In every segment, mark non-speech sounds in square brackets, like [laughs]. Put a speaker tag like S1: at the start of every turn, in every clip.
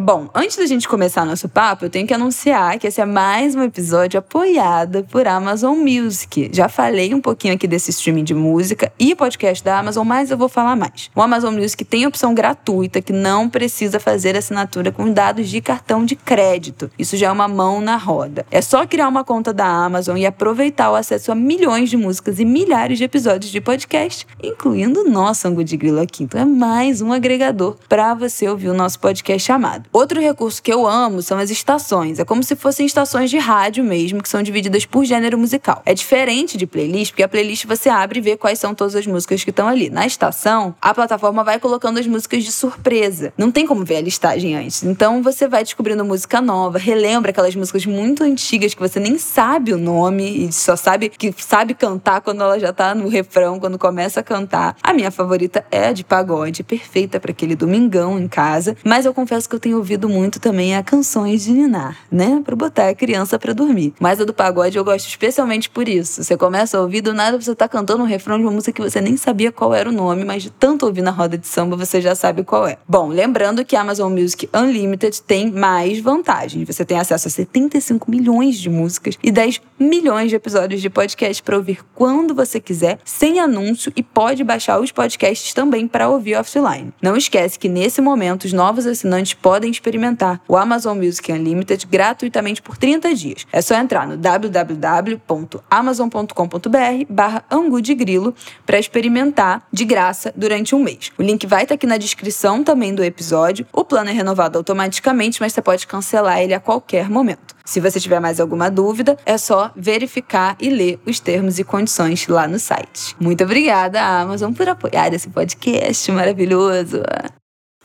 S1: Bom, antes da gente começar nosso papo, eu tenho que anunciar que esse é mais um episódio apoiado por Amazon Music. Já falei um pouquinho aqui desse streaming de música e podcast da Amazon, mas eu vou falar mais. O Amazon Music tem opção gratuita que não precisa fazer assinatura com dados de cartão de crédito. Isso já é uma mão na roda. É só criar uma conta da Amazon e aproveitar o acesso a milhões de músicas e milhares de episódios de podcast, incluindo o nosso Angu de Grilo aqui. Então é mais um agregador para você ouvir o nosso podcast chamado. Outro recurso que eu amo são as estações. É como se fossem estações de rádio mesmo, que são divididas por gênero musical. É diferente de playlist, porque a playlist você abre e vê quais são todas as músicas que estão ali. Na estação, a plataforma vai colocando as músicas de surpresa. Não tem como ver a listagem antes. Então você vai descobrindo música nova, relembra aquelas músicas muito antigas que você nem sabe o nome e só sabe que sabe cantar quando ela já tá no refrão, quando começa a cantar. A minha favorita é a de pagode, perfeita para aquele domingão em casa, mas eu confesso que eu tenho ouvido muito também a canções de ninar, né? Pra botar a criança para dormir. Mas a do pagode eu gosto especialmente por isso. Você começa a ouvir, do nada você tá cantando um refrão de uma música que você nem sabia qual era o nome, mas de tanto ouvir na roda de samba você já sabe qual é. Bom, lembrando que a Amazon Music Unlimited tem mais vantagens. Você tem acesso a 75 milhões de músicas e 10 milhões de episódios de podcast para ouvir quando você quiser, sem anúncio e pode baixar os podcasts também para ouvir offline. Não esquece que nesse momento os novos assinantes podem podem experimentar o Amazon Music Unlimited gratuitamente por 30 dias. É só entrar no www.amazon.com.br barra Angu de Grilo para experimentar de graça durante um mês. O link vai estar aqui na descrição também do episódio. O plano é renovado automaticamente, mas você pode cancelar ele a qualquer momento. Se você tiver mais alguma dúvida, é só verificar e ler os termos e condições lá no site. Muito obrigada, Amazon, por apoiar esse podcast maravilhoso.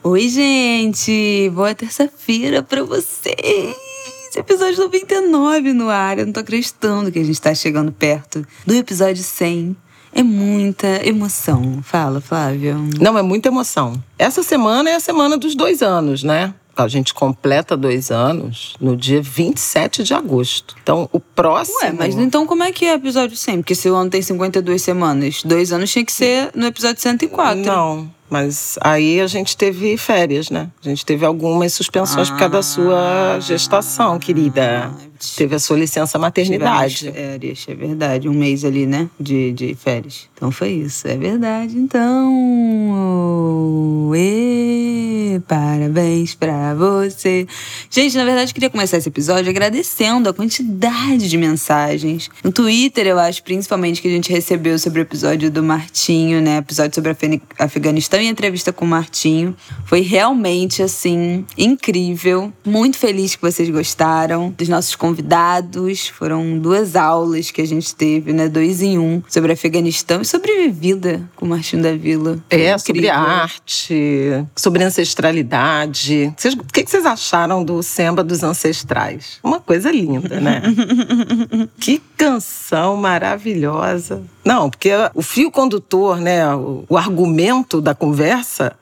S1: Oi, gente! Boa terça-feira pra vocês! Episódio 99 no ar. Eu não tô acreditando que a gente tá chegando perto do episódio 100. É muita emoção. Fala, Flávio.
S2: Não, é muita emoção. Essa semana é a semana dos dois anos, né? A gente completa dois anos no dia 27 de agosto. Então, o próximo.
S1: Ué, mas então como é que é o episódio 100? Porque se o ano tem 52 semanas, dois anos tinha que ser no episódio 104.
S2: Não. Mas aí a gente teve férias, né? A gente teve algumas suspensões ah, por causa da sua gestação, querida. Ah, teve a sua licença maternidade.
S1: Férias, é verdade. Um mês ali, né? De, de férias. Então foi isso. É verdade. Então. E, parabéns pra você. Gente, na verdade, queria começar esse episódio agradecendo a quantidade de mensagens. No Twitter, eu acho, principalmente, que a gente recebeu sobre o episódio do Martinho, né? Episódio sobre Afeganistão e entrevista com o Martinho. Foi realmente, assim, incrível. Muito feliz que vocês gostaram dos nossos convidados. Foram duas aulas que a gente teve, né? Dois em um, sobre Afeganistão e sobre vida com o Martinho da Vila.
S2: É, incrível. sobre arte, sobre ancestralidade. Vocês, o que vocês acharam do Semba dos Ancestrais? Uma coisa linda, né? [laughs] que canção maravilhosa. Não, porque o fio condutor, né, o, o, argumento da conversa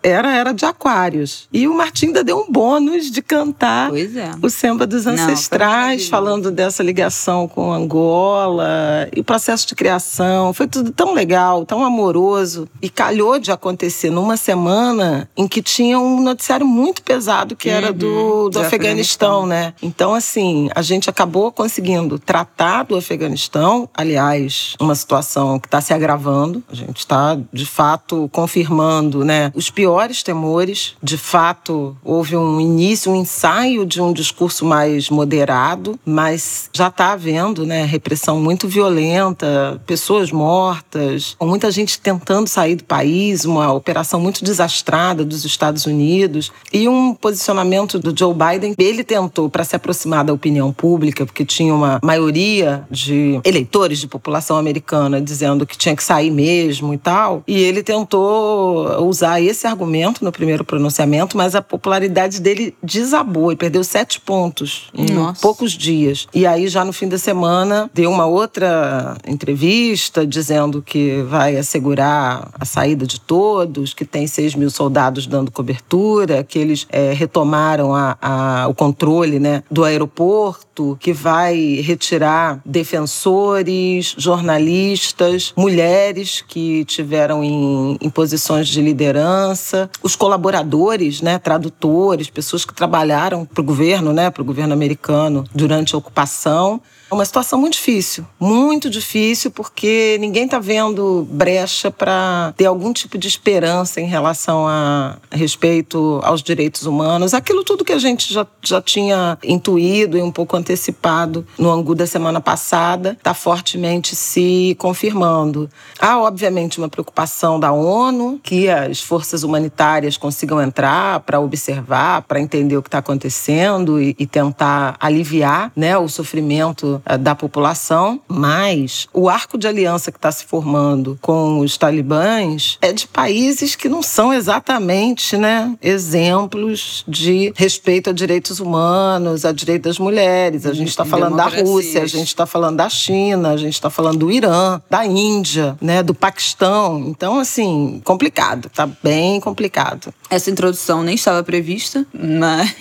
S2: era era de Aquários. E o Martim ainda deu um bônus de cantar
S1: é.
S2: o Samba dos Ancestrais, Não, falando dessa ligação com Angola e o processo de criação. Foi tudo tão legal, tão amoroso. E calhou de acontecer numa semana em que tinha um noticiário muito pesado que era do, uhum. do, Afeganistão, Afeganistão, né? Então, assim, a gente acabou conseguindo tratar do Afeganistão, aliás, uma situação que está se agravando. A gente está, de fato, confirmando né, os piores temores. De fato, houve um início, um ensaio de um discurso mais moderado, mas já está havendo né, repressão muito violenta, pessoas mortas, muita gente tentando sair do país, uma operação muito desastrada dos Estados Unidos e um posicionamento do Joe Biden. Ele tentou, para se aproximar da opinião pública, porque tinha uma maioria de eleitores de população americana dizendo que tinha que sair mesmo e tal. E ele tentou usar esse argumento no primeiro pronunciamento, mas a popularidade dele desabou e perdeu sete pontos em Nossa. poucos dias. E aí, já no fim da semana, deu uma outra entrevista dizendo que vai assegurar a saída de todos, que tem seis mil soldados dando cobertura que eles é, retomaram a, a, o controle né, do aeroporto, que vai retirar defensores, jornalistas, mulheres que tiveram em, em posições de liderança, os colaboradores, né, tradutores, pessoas que trabalharam para o governo, né, para o governo americano durante a ocupação. É uma situação muito difícil, muito difícil, porque ninguém está vendo brecha para ter algum tipo de esperança em relação a, respeito aos direitos humanos. Aquilo tudo que a gente já, já tinha intuído e um pouco antecipado no Angu da semana passada está fortemente se confirmando. Há, obviamente, uma preocupação da ONU que as forças humanitárias consigam entrar para observar, para entender o que está acontecendo e, e tentar aliviar né, o sofrimento eh, da população, mas o arco de aliança que está se formando com os talibãs é de países que não são exatamente né, exemplos de respeito a direitos humanos, a direitos das mulheres. A gente está falando da Rússia, a gente está falando da China, a gente está falando do Irã, da Índia, né, do Paquistão. Então, assim, complicado, tá bem complicado.
S1: Essa introdução nem estava prevista, [laughs] mas.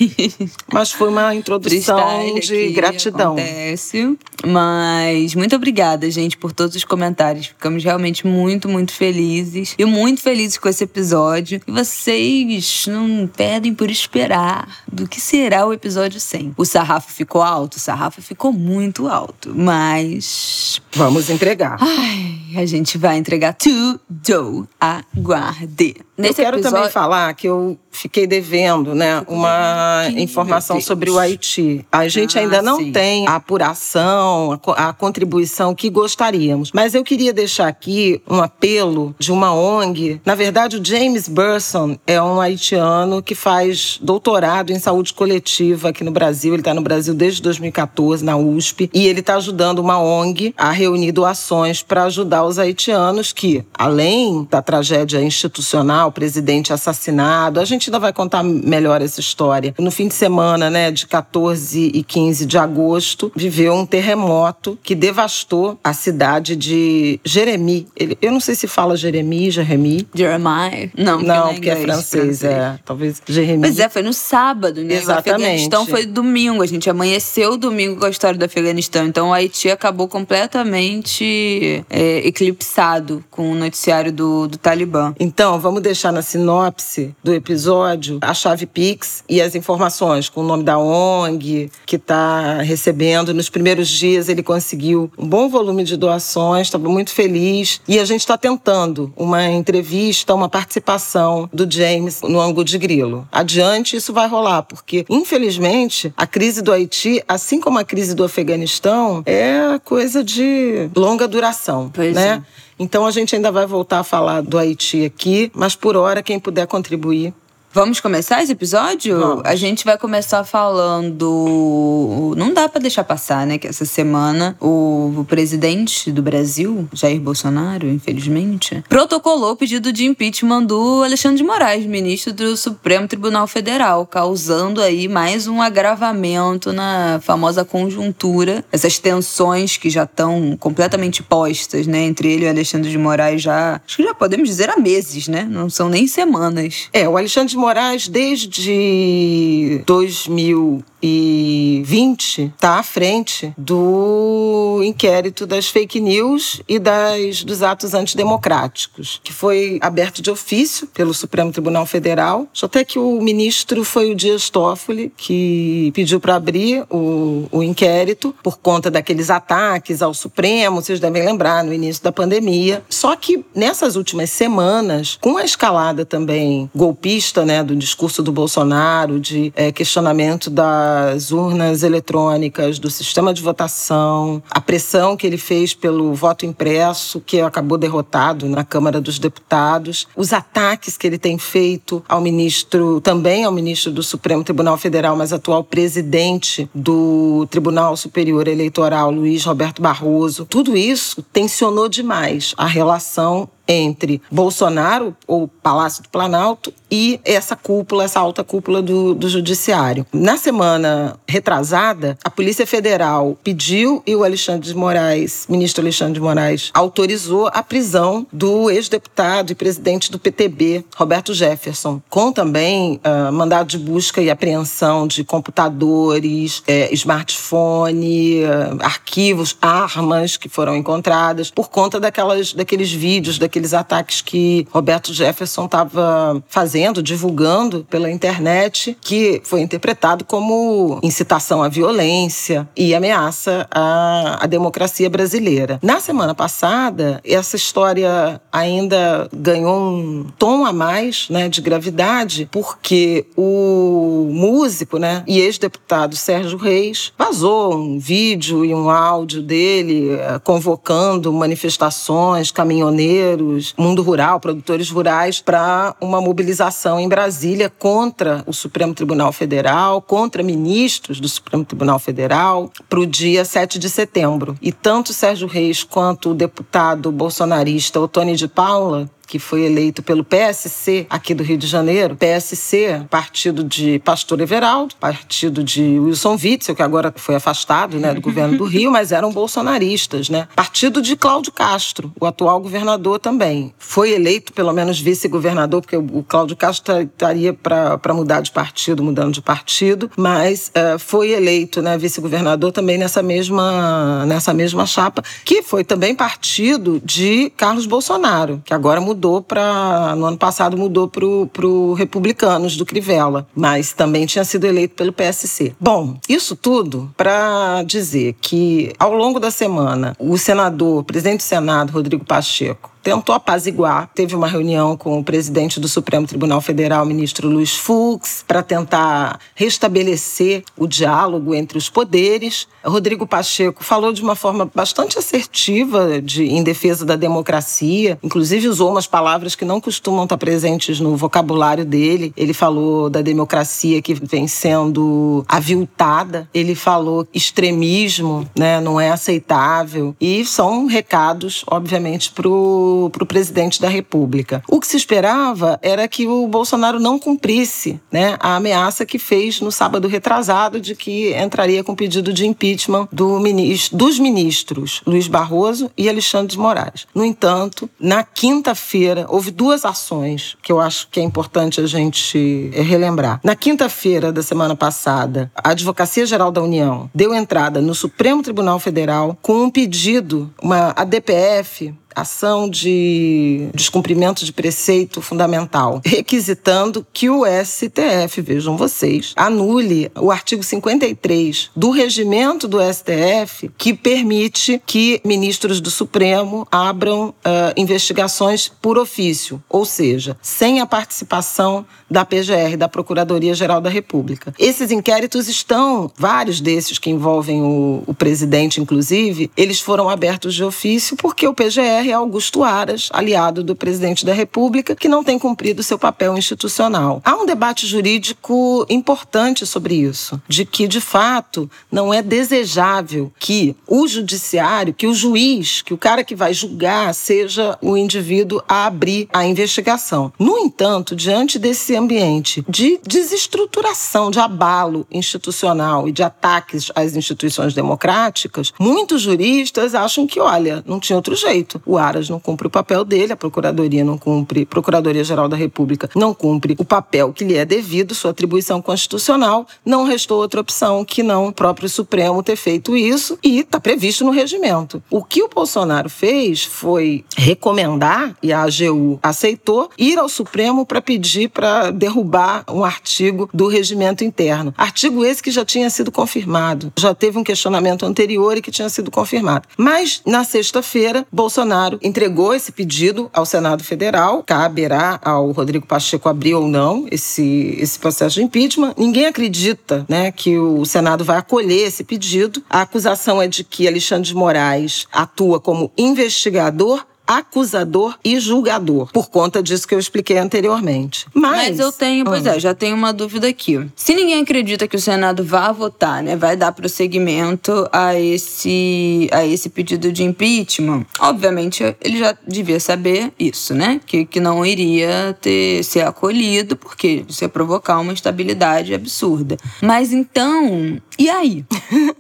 S2: Mas foi uma introdução de gratidão.
S1: Acontece. Mas muito obrigada, gente, por todos os comentários. Ficamos realmente muito, muito felizes. E muito felizes com esse episódio. E vocês não perdem por esperar do que será o episódio 100. O sarrafo ficou alto? O sarrafo ficou muito alto. Mas.
S2: Vamos entregar.
S1: Ai, a gente vai entregar tudo. Aguarde.
S2: Nesse eu quero episódio... também falar que eu fiquei devendo, né, uma informação sobre o Haiti. A gente ah, ainda não sim. tem a apuração, a, a, contribuição que gostaríamos. Mas eu queria deixar aqui um apelo de uma ONG. Na verdade, o James Burson é um haitiano que faz doutorado em saúde coletiva aqui no Brasil. Ele está no Brasil desde 2014, na USP, e ele está ajudando uma ONG a reunir doações para ajudar os haitianos que, além da tragédia institucional, presidente assassinado, a gente ainda vai contar melhor essa história. No fim de semana, né, de 14 e 15 de agosto, viveu um terremoto que devastou a cidade de Jeremi. Ele, eu não sei se fala Jeremi, Jeremi.
S1: Jeremiah. Não,
S2: porque, não, é porque é, francês, é. Talvez Jeremi.
S1: Mas é, foi no sábado, né?
S2: Exatamente. O
S1: Afeganistão foi domingo. A gente amanheceu domingo com a história do Afeganistão. Então o Haiti acabou completamente é, eclipsado com o noticiário do, do Talibã.
S2: Então, vamos deixar na sinopse do episódio episódio a chave Pix e as informações com o nome da ONG que está recebendo. Nos primeiros dias ele conseguiu um bom volume de doações, estava muito feliz. E a gente está tentando uma entrevista, uma participação do James no ângulo de grilo. Adiante isso vai rolar, porque infelizmente a crise do Haiti, assim como a crise do Afeganistão, é coisa de longa duração,
S1: pois
S2: né? É. Então a gente ainda vai voltar a falar do Haiti aqui, mas por hora quem puder contribuir
S1: Vamos começar esse episódio?
S2: Vamos.
S1: A gente vai começar falando. Não dá para deixar passar, né? Que essa semana o, presidente do Brasil, Jair Bolsonaro, infelizmente, protocolou o pedido de impeachment do Alexandre de Moraes, ministro do Supremo Tribunal Federal, causando aí mais um agravamento na famosa conjuntura, essas tensões que já estão completamente postas, né? Entre ele e o Alexandre de Moraes já. Acho que já podemos dizer há meses, né? Não são nem semanas.
S2: É, o Alexandre de Moraes, desde 2000 2020 está à frente do inquérito das fake news e das, dos atos antidemocráticos, que foi aberto de ofício pelo Supremo Tribunal Federal. Até que o ministro foi o Dias Toffoli, que pediu para abrir o, o inquérito por conta daqueles ataques ao Supremo, vocês devem lembrar, no início da pandemia. Só que nessas últimas semanas, com a escalada também golpista né, do discurso do Bolsonaro, de é, questionamento da das urnas eletrônicas, do sistema de votação, a pressão que ele fez pelo voto impresso, que acabou derrotado na Câmara dos Deputados, os ataques que ele tem feito ao ministro, também ao ministro do Supremo Tribunal Federal, mas atual presidente do Tribunal Superior Eleitoral, Luiz Roberto Barroso. Tudo isso tensionou demais a relação entre Bolsonaro, ou Palácio do Planalto, e essa cúpula, essa alta cúpula do, do Judiciário. Na semana retrasada, a Polícia Federal pediu e o Alexandre de Moraes, ministro Alexandre de Moraes, autorizou a prisão do ex-deputado e presidente do PTB, Roberto Jefferson, com também uh, mandado de busca e apreensão de computadores, eh, smartphone, uh, arquivos, armas que foram encontradas por conta daquelas, daqueles vídeos, daqueles ataques que Roberto Jefferson estava fazendo fazendo, divulgando pela internet, que foi interpretado como incitação à violência e ameaça à, à democracia brasileira. Na semana passada, essa história ainda ganhou um tom a mais né, de gravidade, porque o músico né, e ex-deputado Sérgio Reis vazou um vídeo e um áudio dele eh, convocando manifestações, caminhoneiros, mundo rural, produtores rurais, para uma mobilização em Brasília contra o Supremo Tribunal Federal, contra ministros do Supremo Tribunal Federal, para o dia 7 de setembro. E tanto Sérgio Reis quanto o deputado bolsonarista Otônio de Paula que foi eleito pelo PSC aqui do Rio de Janeiro. PSC, partido de Pastor Everaldo, partido de Wilson Witzel, que agora foi afastado né, do governo do Rio, mas eram bolsonaristas. Né? Partido de Cláudio Castro, o atual governador também. Foi eleito pelo menos vice-governador, porque o Cláudio Castro estaria para mudar de partido, mudando de partido, mas uh, foi eleito né, vice-governador também nessa mesma, nessa mesma chapa, que foi também partido de Carlos Bolsonaro, que agora mudou mudou para. No ano passado mudou para o Republicanos do Crivella, mas também tinha sido eleito pelo PSC. Bom, isso tudo para dizer que ao longo da semana, o senador, presidente do Senado, Rodrigo Pacheco, tentou apaziguar. Teve uma reunião com o presidente do Supremo Tribunal Federal, ministro Luiz Fux, para tentar restabelecer o diálogo entre os poderes. Rodrigo Pacheco falou de uma forma bastante assertiva de, em defesa da democracia, inclusive usou umas palavras que não costumam estar presentes no vocabulário dele. Ele falou da democracia que vem sendo aviltada, ele falou extremismo, né, não é aceitável. E são recados, obviamente, para o o presidente da República. O que se esperava era que o Bolsonaro não cumprisse né, a ameaça que fez no sábado retrasado de que entraria com pedido de impeachment do ministro, dos ministros Luiz Barroso e Alexandre de Moraes. No entanto, na quinta-feira, houve duas ações que eu acho que é importante a gente eh, relembrar. Na quinta-feira da semana passada, a Advocacia Geral da União deu entrada no Supremo Tribunal Federal com um pedido, uma ADPF, ação de descumprimento de preceito fundamental, requisitando que o STF, vejam vocês, anule o artigo 53 do regimento do STF que permite que ministros do Supremo abram uh, investigações por ofício, ou seja, sem a participação da PGR, da Procuradoria-Geral da República. Esses inquéritos estão, vários desses que envolvem o, o presidente, inclusive, eles foram abertos de ofício porque o PGR é Augusto Aras, aliado do presidente da República, que não tem cumprido seu papel institucional. Há um debate jurídico importante sobre isso, de que, de fato, não é desejável que o judiciário, que o juiz, que o cara que vai julgar, seja o indivíduo a abrir a investigação. No entanto, diante desse ambiente de desestruturação, de abalo institucional e de ataques às instituições democráticas, muitos juristas acham que, olha, não tinha outro jeito. O Aras não cumpre o papel dele, a Procuradoria não cumpre, Procuradoria-Geral da República não cumpre o papel que lhe é devido, sua atribuição constitucional, não restou outra opção que não o próprio Supremo ter feito isso e está previsto no regimento. O que o Bolsonaro fez foi recomendar, e a AGU aceitou, ir ao Supremo para pedir para derrubar um artigo do regimento interno. Artigo esse que já tinha sido confirmado, já teve um questionamento anterior e que tinha sido confirmado. Mas, na sexta-feira, Bolsonaro Bolsonaro entregou esse pedido ao Senado Federal. Caberá ao Rodrigo Pacheco abrir ou não esse, esse processo de impeachment. Ninguém acredita né, que o Senado vai acolher esse pedido. A acusação é de que Alexandre de Moraes atua como investigador acusador e julgador, por conta disso que eu expliquei anteriormente. Mas,
S1: Mas eu tenho, pois
S2: Ah.
S1: é, já tenho uma dúvida aqui. Se ninguém acredita que o Senado vá votar, né, vai dar prosseguimento a esse, a esse pedido de impeachment, obviamente ele já devia saber isso, né? Que, que não iria ter, ser acolhido, porque isso ia provocar uma instabilidade absurda. Mas então, e aí? [laughs]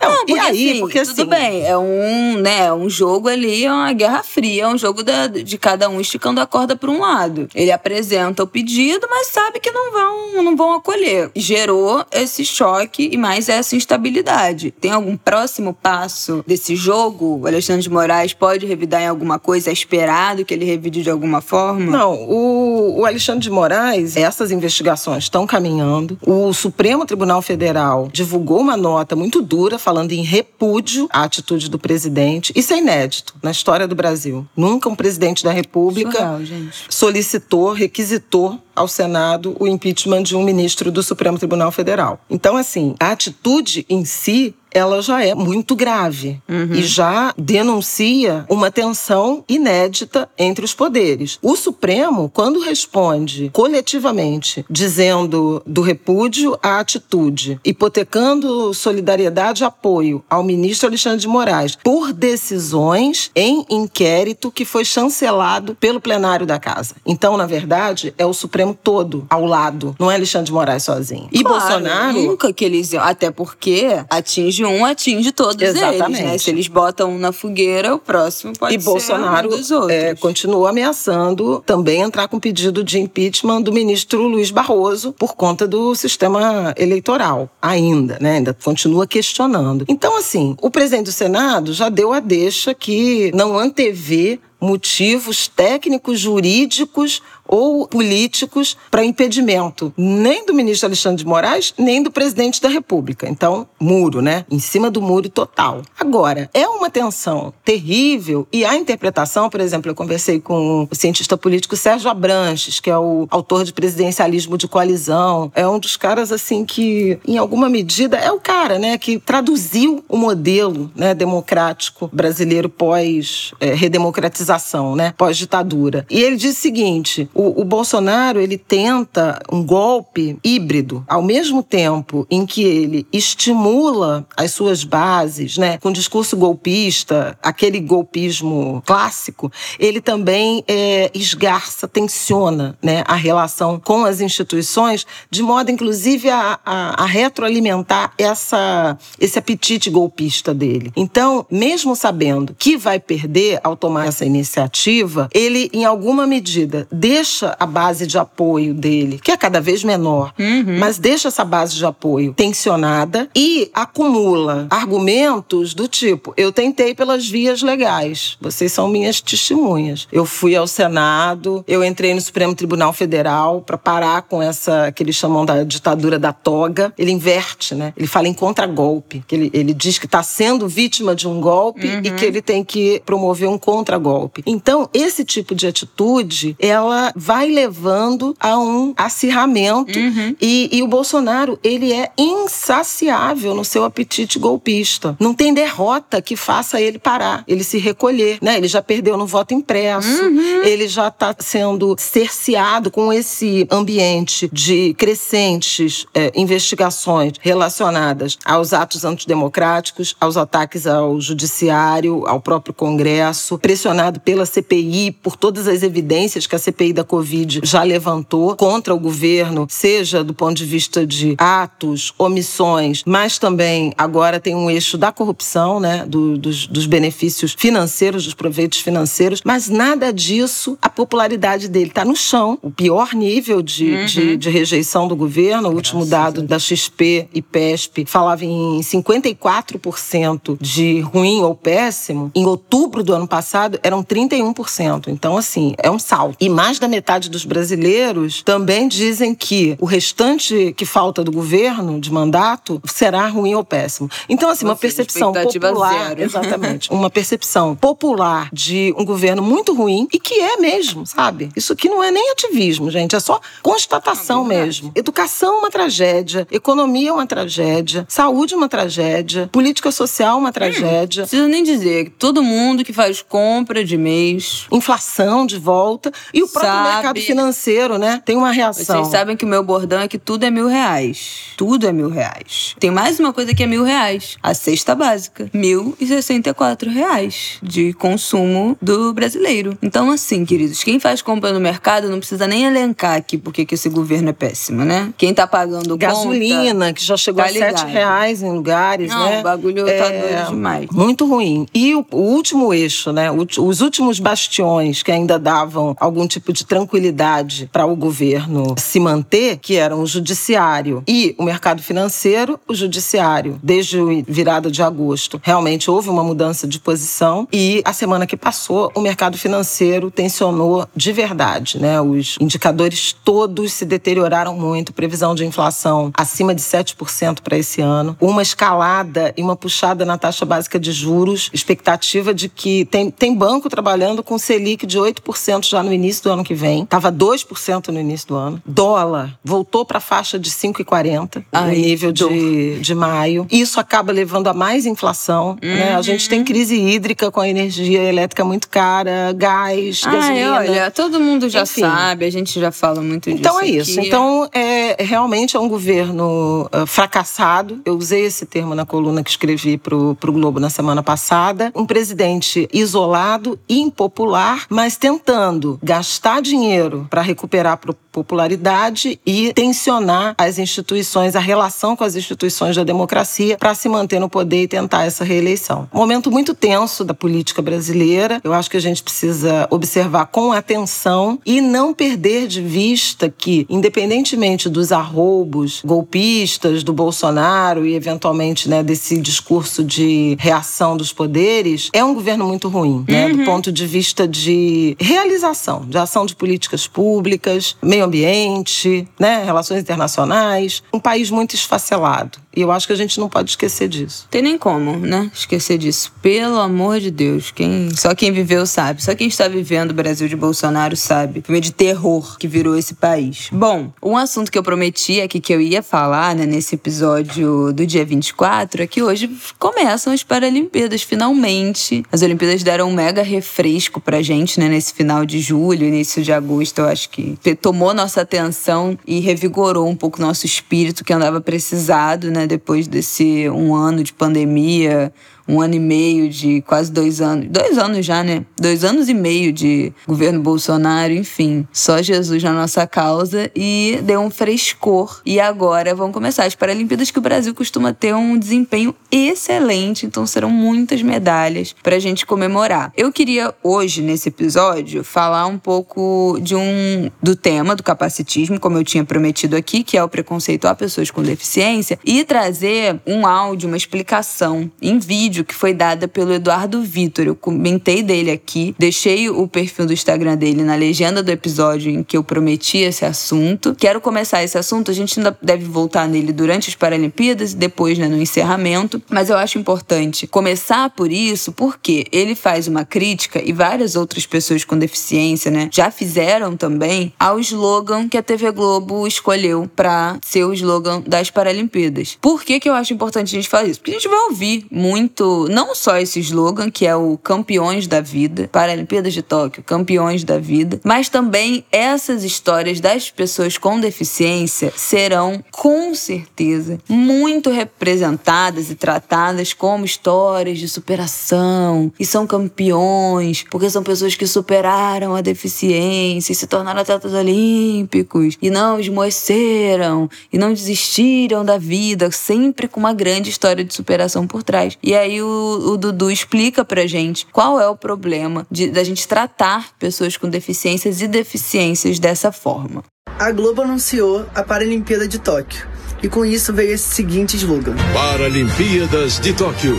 S2: Não,
S1: porque
S2: e aí,
S1: assim,
S2: porque
S1: tudo
S2: assim,
S1: bem, é um, né, um jogo ali, é uma guerra fria, é um jogo da- de cada um esticando a corda para um lado. Ele apresenta o pedido, mas sabe que não vão, não vão acolher. Gerou esse choque e mais essa instabilidade. Tem algum próximo passo desse jogo? O Alexandre de Moraes pode revidar em alguma coisa? É esperado que ele revide de alguma forma?
S2: Não, o, o Alexandre de Moraes, essas investigações estão caminhando. O Supremo Tribunal Federal divulgou uma nota muito dura falando em repúdio à atitude do presidente. Isso é inédito na história do Brasil. Nunca um presidente da República
S1: Surreal,
S2: solicitou, requisitou ao Senado o impeachment de um ministro do Supremo Tribunal Federal. Então, assim, a atitude em si ela já é muito grave e já denuncia uma tensão inédita entre os poderes. O Supremo, quando responde coletivamente, dizendo do repúdio à atitude, hipotecando solidariedade e apoio ao ministro Alexandre de Moraes por decisões em inquérito que foi chancelado pelo plenário da casa. Então, na verdade, é o Supremo todo ao lado, não é Alexandre de Moraes sozinho. E
S1: Claro,
S2: Bolsonaro
S1: Nunca que eles iam. Até porque atinge um, atinge todos eles,
S2: Exatamente.
S1: né? Se eles botam um na fogueira, o próximo pode
S2: e
S1: ser
S2: Bolsonaro
S1: um dos outros.
S2: é, continua ameaçando também entrar com pedido de impeachment do ministro Luiz Barroso por conta do sistema eleitoral ainda, né? Ainda continua questionando. Então, assim, o presidente do Senado já deu a deixa que não antevê motivos técnicos, jurídicos ou políticos para impedimento nem do ministro Alexandre de Moraes, nem do presidente da República. Então, muro, né? Em cima do muro total. Agora, é uma tensão terrível e a interpretação, por exemplo, eu conversei com o cientista político Sérgio Abranches, que é o autor de Presidencialismo de Coalizão, é um dos caras assim que, em alguma medida, é o cara, né, que traduziu o modelo, né, democrático brasileiro pós eh, redemocratização, né, pós ditadura. E ele diz o seguinte: o, o Bolsonaro ele tenta um golpe híbrido, ao mesmo tempo em que ele estimula as suas bases, né, com discurso golpista, aquele golpismo clássico, ele também é, esgarça, tensiona, né, a relação com as instituições, de modo, inclusive, a, a, a retroalimentar essa, esse apetite golpista dele. Então, mesmo sabendo que vai perder ao tomar essa iniciativa, ele, em alguma medida, deixa a base de apoio dele, que é cada vez menor, mas deixa essa base de apoio tensionada e acumula argumentos do tipo: eu tentei pelas vias legais, vocês são minhas testemunhas. Eu fui ao Senado, eu entrei no Supremo Tribunal Federal para parar com essa que eles chamam da ditadura da toga. Ele inverte, né? Ele fala em contragolpe, que ele, ele diz que está sendo vítima de um golpe e que ele tem que promover um contragolpe. Então, esse tipo de atitude, ela vai levando a um acirramento e, e o Bolsonaro, ele é insaciável no seu apetite golpista. Não tem derrota que faça ele parar, ele se recolher, né? Ele já perdeu no voto impresso, ele já está sendo cerceado com esse ambiente de crescentes eh, investigações relacionadas aos atos antidemocráticos, aos ataques ao judiciário, ao próprio Congresso, pressionado pela CPI por todas as evidências que a CPI da Covid já levantou contra o governo, seja do ponto de vista de atos, omissões, mas também agora tem um eixo da corrupção, né, do- dos, dos benefícios financeiros, dos proveitos financeiros, mas nada disso, a popularidade dele está no chão. O pior nível de, de, de rejeição do governo, o último dado da XP e PESP falava em 54% de ruim ou péssimo. Em outubro do ano passado eram 31%. Então, assim, é um salto. E mais da metade dos brasileiros também dizem que o restante que falta do governo, de mandato, será ruim ou péssimo. Então, assim, uma percepção popular.
S1: zero. [laughs]
S2: Exatamente. [laughs] Uma percepção popular de um governo muito ruim e que é mesmo, sabe? Isso aqui não é nem ativismo, gente. É só constatação
S1: É
S2: mesmo. Educação é uma tragédia, economia é uma tragédia, saúde é uma tragédia, política social é uma tragédia.
S1: Não precisa nem dizer que todo mundo que faz compra de mês.
S2: Inflação de volta. E o próprio. Mercado financeiro, né? Tem uma reação.
S1: Vocês sabem que o meu bordão é que tudo é mil reais. Tudo é mil reais. Tem mais uma coisa que é mil reais. A cesta básica. Mil e sessenta e quatro reais de consumo do brasileiro. Então, assim, queridos, quem faz compra no mercado não precisa nem elencar aqui porque que esse governo é péssimo, né? Quem tá pagando
S2: Gasolina, que já chegou
S1: Tá
S2: a sete reais em lugares,
S1: Não,
S2: né?
S1: o bagulho tá doido demais.
S2: Muito ruim. E o, o último eixo, né? Os últimos bastiões que ainda davam algum tipo de tranquilidade para o governo se manter, que eram o judiciário. E o mercado financeiro, o judiciário, desde o virada de agosto, realmente houve uma mudança de posição. E a semana que passou, o mercado financeiro tensionou de verdade, né? Os indicadores todos se deterioraram muito, previsão de inflação acima de 7% para esse ano, uma escalada e uma puxada na taxa básica de juros, expectativa de que tem, tem banco trabalhando com Selic de 8% já no início do ano que vem, estava 2% no início do ano. Dólar voltou para a faixa de 5,40 no nível de, de maio. Isso acaba levando a mais inflação, né? A gente tem crise hídrica com a energia elétrica muito cara, gás,
S1: Ai,
S2: gasolina.
S1: olha, todo mundo já
S2: Enfim.
S1: sabe, a gente já fala muito disso.
S2: Então é isso.
S1: aqui.
S2: Então, é, realmente é um governo ah, fracassado. Eu usei esse termo na coluna que escrevi para o Globo na semana passada. Um presidente isolado, impopular, mas tentando gastar dinheiro para recuperar pro- popularidade e tensionar as instituições, a relação com as instituições da democracia para se manter no poder e tentar essa reeleição. Momento muito tenso da política brasileira. Eu acho que a gente precisa observar com atenção e não perder de vista que, independentemente dos arroubos golpistas do Bolsonaro e eventualmente né, desse discurso de reação dos poderes, é um governo muito ruim, né, do ponto de vista de realização, de ação de políticas públicas, meio ambiente, né, relações internacionais, um país muito esfacelado. E eu acho que a gente não pode esquecer disso.
S1: Tem nem como, né? Esquecer disso. Pelo amor de Deus. Quem, só quem viveu sabe. Só quem está vivendo o Brasil de Bolsonaro sabe. Filme de terror que virou esse país. Bom, um assunto que eu prometi aqui que eu ia falar, né, nesse episódio do dia 24, é que hoje começam as Paralimpíadas, finalmente. As Olimpíadas deram um mega refresco pra gente, né, nesse final de julho, início de agosto. Eu acho que tomou nossa atenção e revigorou um pouco nosso espírito que andava precisado, né, depois desse um ano de pandemia, um ano e meio de quase dois anos. Dois anos já, né? Dois anos e meio de governo Bolsonaro, enfim. Só Jesus na nossa causa e deu um frescor. E agora vão começar as Paralimpíadas que o Brasil costuma ter um desempenho excelente, então serão muitas medalhas pra gente comemorar. Eu queria hoje, nesse episódio, falar um pouco de um do tema do capacitismo, como eu tinha prometido aqui, que é o preconceito a pessoas com deficiência, e trazer um áudio, uma explicação em vídeo que foi dada pelo Eduardo Vitor. Eu comentei dele aqui, deixei o perfil do Instagram dele na legenda do episódio em que eu prometi esse assunto. Quero começar esse assunto, a gente ainda deve voltar nele durante as Paralimpíadas e depois né, no encerramento, mas eu acho importante começar por isso porque ele faz uma crítica e várias outras pessoas com deficiência, né, já fizeram também ao slogan que a TV Globo escolheu para ser o slogan das Paralimpíadas. Por que que eu acho importante a gente falar isso? Porque a gente vai ouvir muito, não só esse slogan, que é o Campeões da Vida, Paralimpíadas de Tóquio, Campeões da Vida, mas também essas histórias das pessoas com deficiência serão, com certeza, muito representadas e tratadas como histórias de superação e são campeões, porque são pessoas que superaram a deficiência e se tornaram atletas olímpicos e não esmoeceram e não desistiram da vida, sempre com uma grande história de superação por trás. E aí o, o Dudu explica pra gente qual é o problema de, da gente tratar pessoas com deficiências e deficiências dessa forma.
S3: A Globo anunciou a Paralimpíada de Tóquio. E com isso veio esse seguinte slogan:
S4: Paralimpíadas de Tóquio.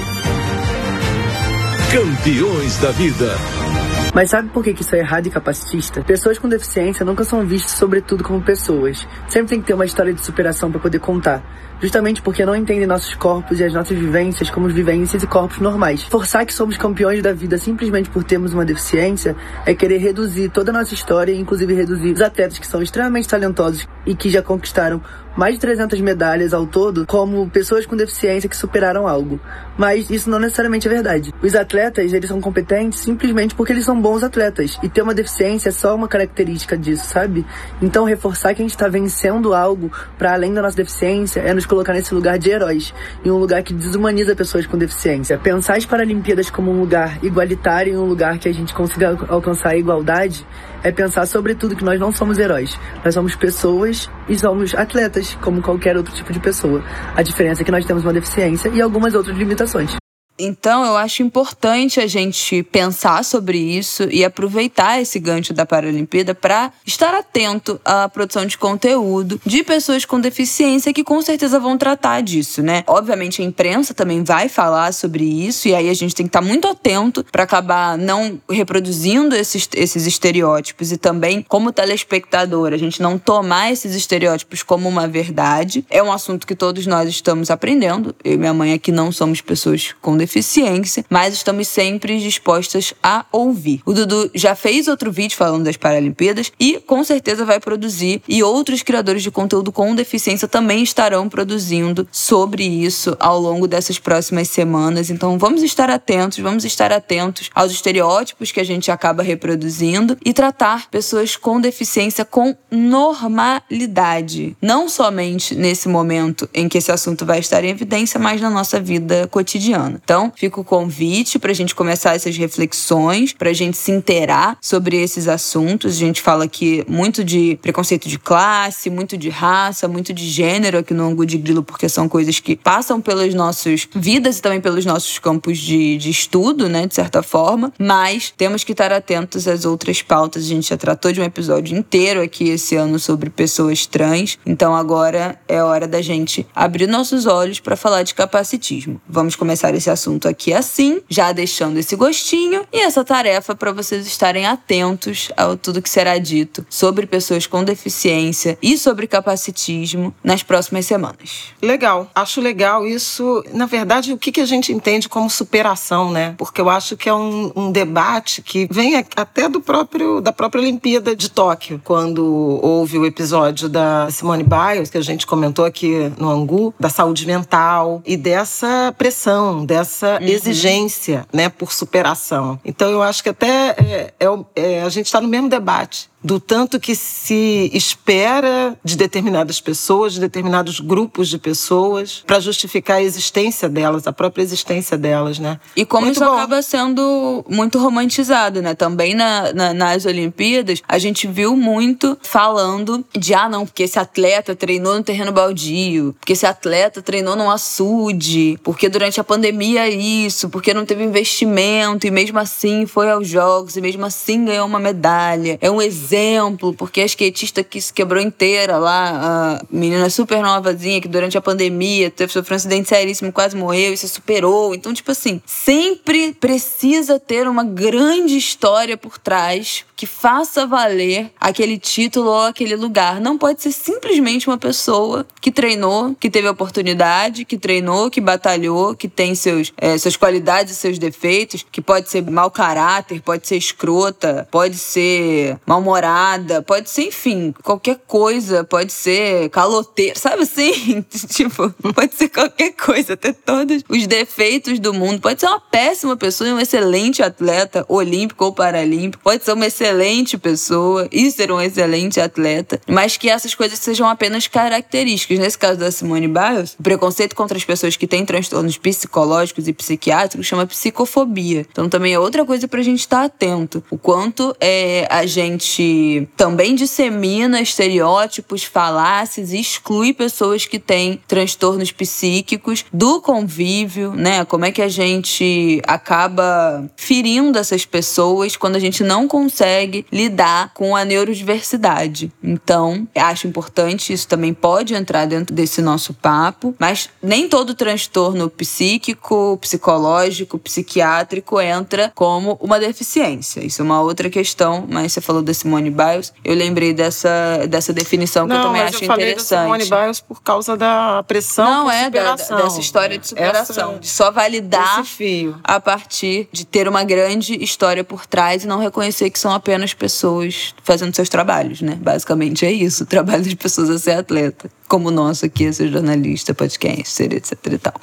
S4: Campeões da vida.
S3: Mas sabe por que que isso é errado e capacitista? Pessoas com deficiência nunca são vistas, sobretudo, como pessoas. Sempre tem que ter uma história de superação para poder contar. Justamente porque não entendem nossos corpos e as nossas vivências como vivências e corpos normais. Forçar que somos campeões da vida simplesmente por termos uma deficiência é querer reduzir toda a nossa história, inclusive reduzir os atletas que são extremamente talentosos e que já conquistaram mais de 300 medalhas ao todo como pessoas com deficiência que superaram algo. Mas isso não necessariamente é verdade. Os atletas, eles são competentes simplesmente porque eles são bons atletas. E ter uma deficiência é só uma característica disso, sabe? Então, reforçar que a gente está vencendo algo para além da nossa deficiência é nos colocar nesse lugar de heróis. Em um lugar que desumaniza pessoas com deficiência. Pensar as Paralimpíadas como um lugar igualitário um lugar que a gente consiga alcançar a igualdade é pensar sobretudo que nós não somos heróis. Nós somos pessoas e somos atletas, como qualquer outro tipo de pessoa. A diferença é que nós temos uma deficiência e algumas outras limitações.
S1: Então, eu acho importante a gente pensar sobre isso e aproveitar esse gancho da Paralimpíada para estar atento à produção de conteúdo de pessoas com deficiência que com certeza vão tratar disso, né? Obviamente, a imprensa também vai falar sobre isso e aí a gente tem que estar muito atento para acabar não reproduzindo esses, esses estereótipos e também, como telespectador, a gente não tomar esses estereótipos como uma verdade. É um assunto que todos nós estamos aprendendo. Eu e minha mãe aqui não somos pessoas com deficiência deficiência, mas estamos sempre dispostas a ouvir. O Dudu já fez outro vídeo falando das Paralimpíadas e com certeza vai produzir e outros criadores de conteúdo com deficiência também estarão produzindo sobre isso ao longo dessas próximas semanas. Então vamos estar atentos, vamos estar atentos aos estereótipos que a gente acaba reproduzindo e tratar pessoas com deficiência com normalidade, não somente nesse momento em que esse assunto vai estar em evidência, mas na nossa vida cotidiana. Então, então, fica o convite para a gente começar essas reflexões, para a gente se inteirar sobre esses assuntos. A gente fala aqui muito de preconceito de classe, muito de raça, muito de gênero aqui no Angu de Grilo, porque são coisas que passam pelas nossas vidas e também pelos nossos campos de, de estudo, né, de certa forma. Mas temos que estar atentos às outras pautas. A gente já tratou de um episódio inteiro aqui esse ano sobre pessoas trans. Então agora é hora da gente abrir nossos olhos para falar de capacitismo. Vamos começar esse assunto assunto aqui assim, já deixando esse gostinho e essa tarefa para vocês estarem atentos ao tudo que será dito sobre pessoas com deficiência e sobre capacitismo nas próximas semanas.
S2: Legal, acho legal isso. Na verdade, o que, a gente entende como superação, né? Porque eu acho que é um, um debate que vem até do próprio da própria Olimpíada de Tóquio, quando houve o episódio da Simone Biles que a gente comentou aqui no Angu, da saúde mental e dessa pressão, dessa essa uhum. exigência né, por superação. Então, eu acho que até é, é, é, a gente está no mesmo debate do tanto que se espera de determinadas pessoas, de determinados grupos de pessoas, para justificar a existência delas, a própria existência delas, né?
S1: E como muito isso bom. acaba sendo muito romantizado, né? Também na, na, nas Olimpíadas, a gente viu muito falando de, ah, não, porque esse atleta treinou no terreno baldio, porque esse atleta treinou num açude, porque durante a pandemia isso, porque não teve investimento e mesmo assim foi aos Jogos e mesmo assim ganhou uma medalha. É um exemplo exemplo, porque a skatista que se quebrou inteira lá, a menina super novazinha que durante a pandemia teve sofreu um acidente seríssimo, quase morreu e se superou. Então, tipo assim, sempre precisa ter uma grande história por trás que faça valer aquele título ou aquele lugar. Não pode ser simplesmente uma pessoa que treinou, que teve oportunidade, que treinou, que batalhou, que tem seus, é, suas qualidades e seus defeitos, que pode ser mau caráter, pode ser escrota, pode ser mal-humorada, pode ser, enfim, qualquer coisa, pode ser caloteira, sabe assim? [laughs] tipo, pode ser qualquer coisa, ter todos os defeitos do mundo. Pode ser uma péssima pessoa e um excelente atleta olímpico ou paralímpico, pode ser uma excelente pessoa e ser um excelente atleta, mas que essas coisas sejam apenas características. Nesse caso da Simone Biles, o preconceito contra as pessoas que têm transtornos psicológicos e psiquiátricos chama psicofobia. Então também é outra coisa pra gente estar atento. O quanto é, a gente também dissemina estereótipos, falácias e exclui pessoas que têm transtornos psíquicos do convívio, né? Como é que a gente acaba ferindo essas pessoas quando a gente não consegue lidar com a neurodiversidade. Então, acho importante, isso também pode entrar dentro desse nosso papo, mas nem todo transtorno psíquico, psicológico, psiquiátrico entra como uma deficiência. Isso é uma outra questão, mas você falou da Simone Biles, eu lembrei dessa, dessa definição que
S2: Não,
S1: eu também acho
S2: eu falei
S1: interessante.
S2: da Simone Biles por causa da pressão
S1: Não é da- dessa história de superação,
S2: Essa-
S1: de só validar a partir de ter uma grande história por trás e não reconhecer que são apenas pessoas fazendo seus trabalhos, né? Basicamente é isso, o trabalho das pessoas é ser atleta. Como o nosso aqui, é ser jornalista, podcaster, etc e tal.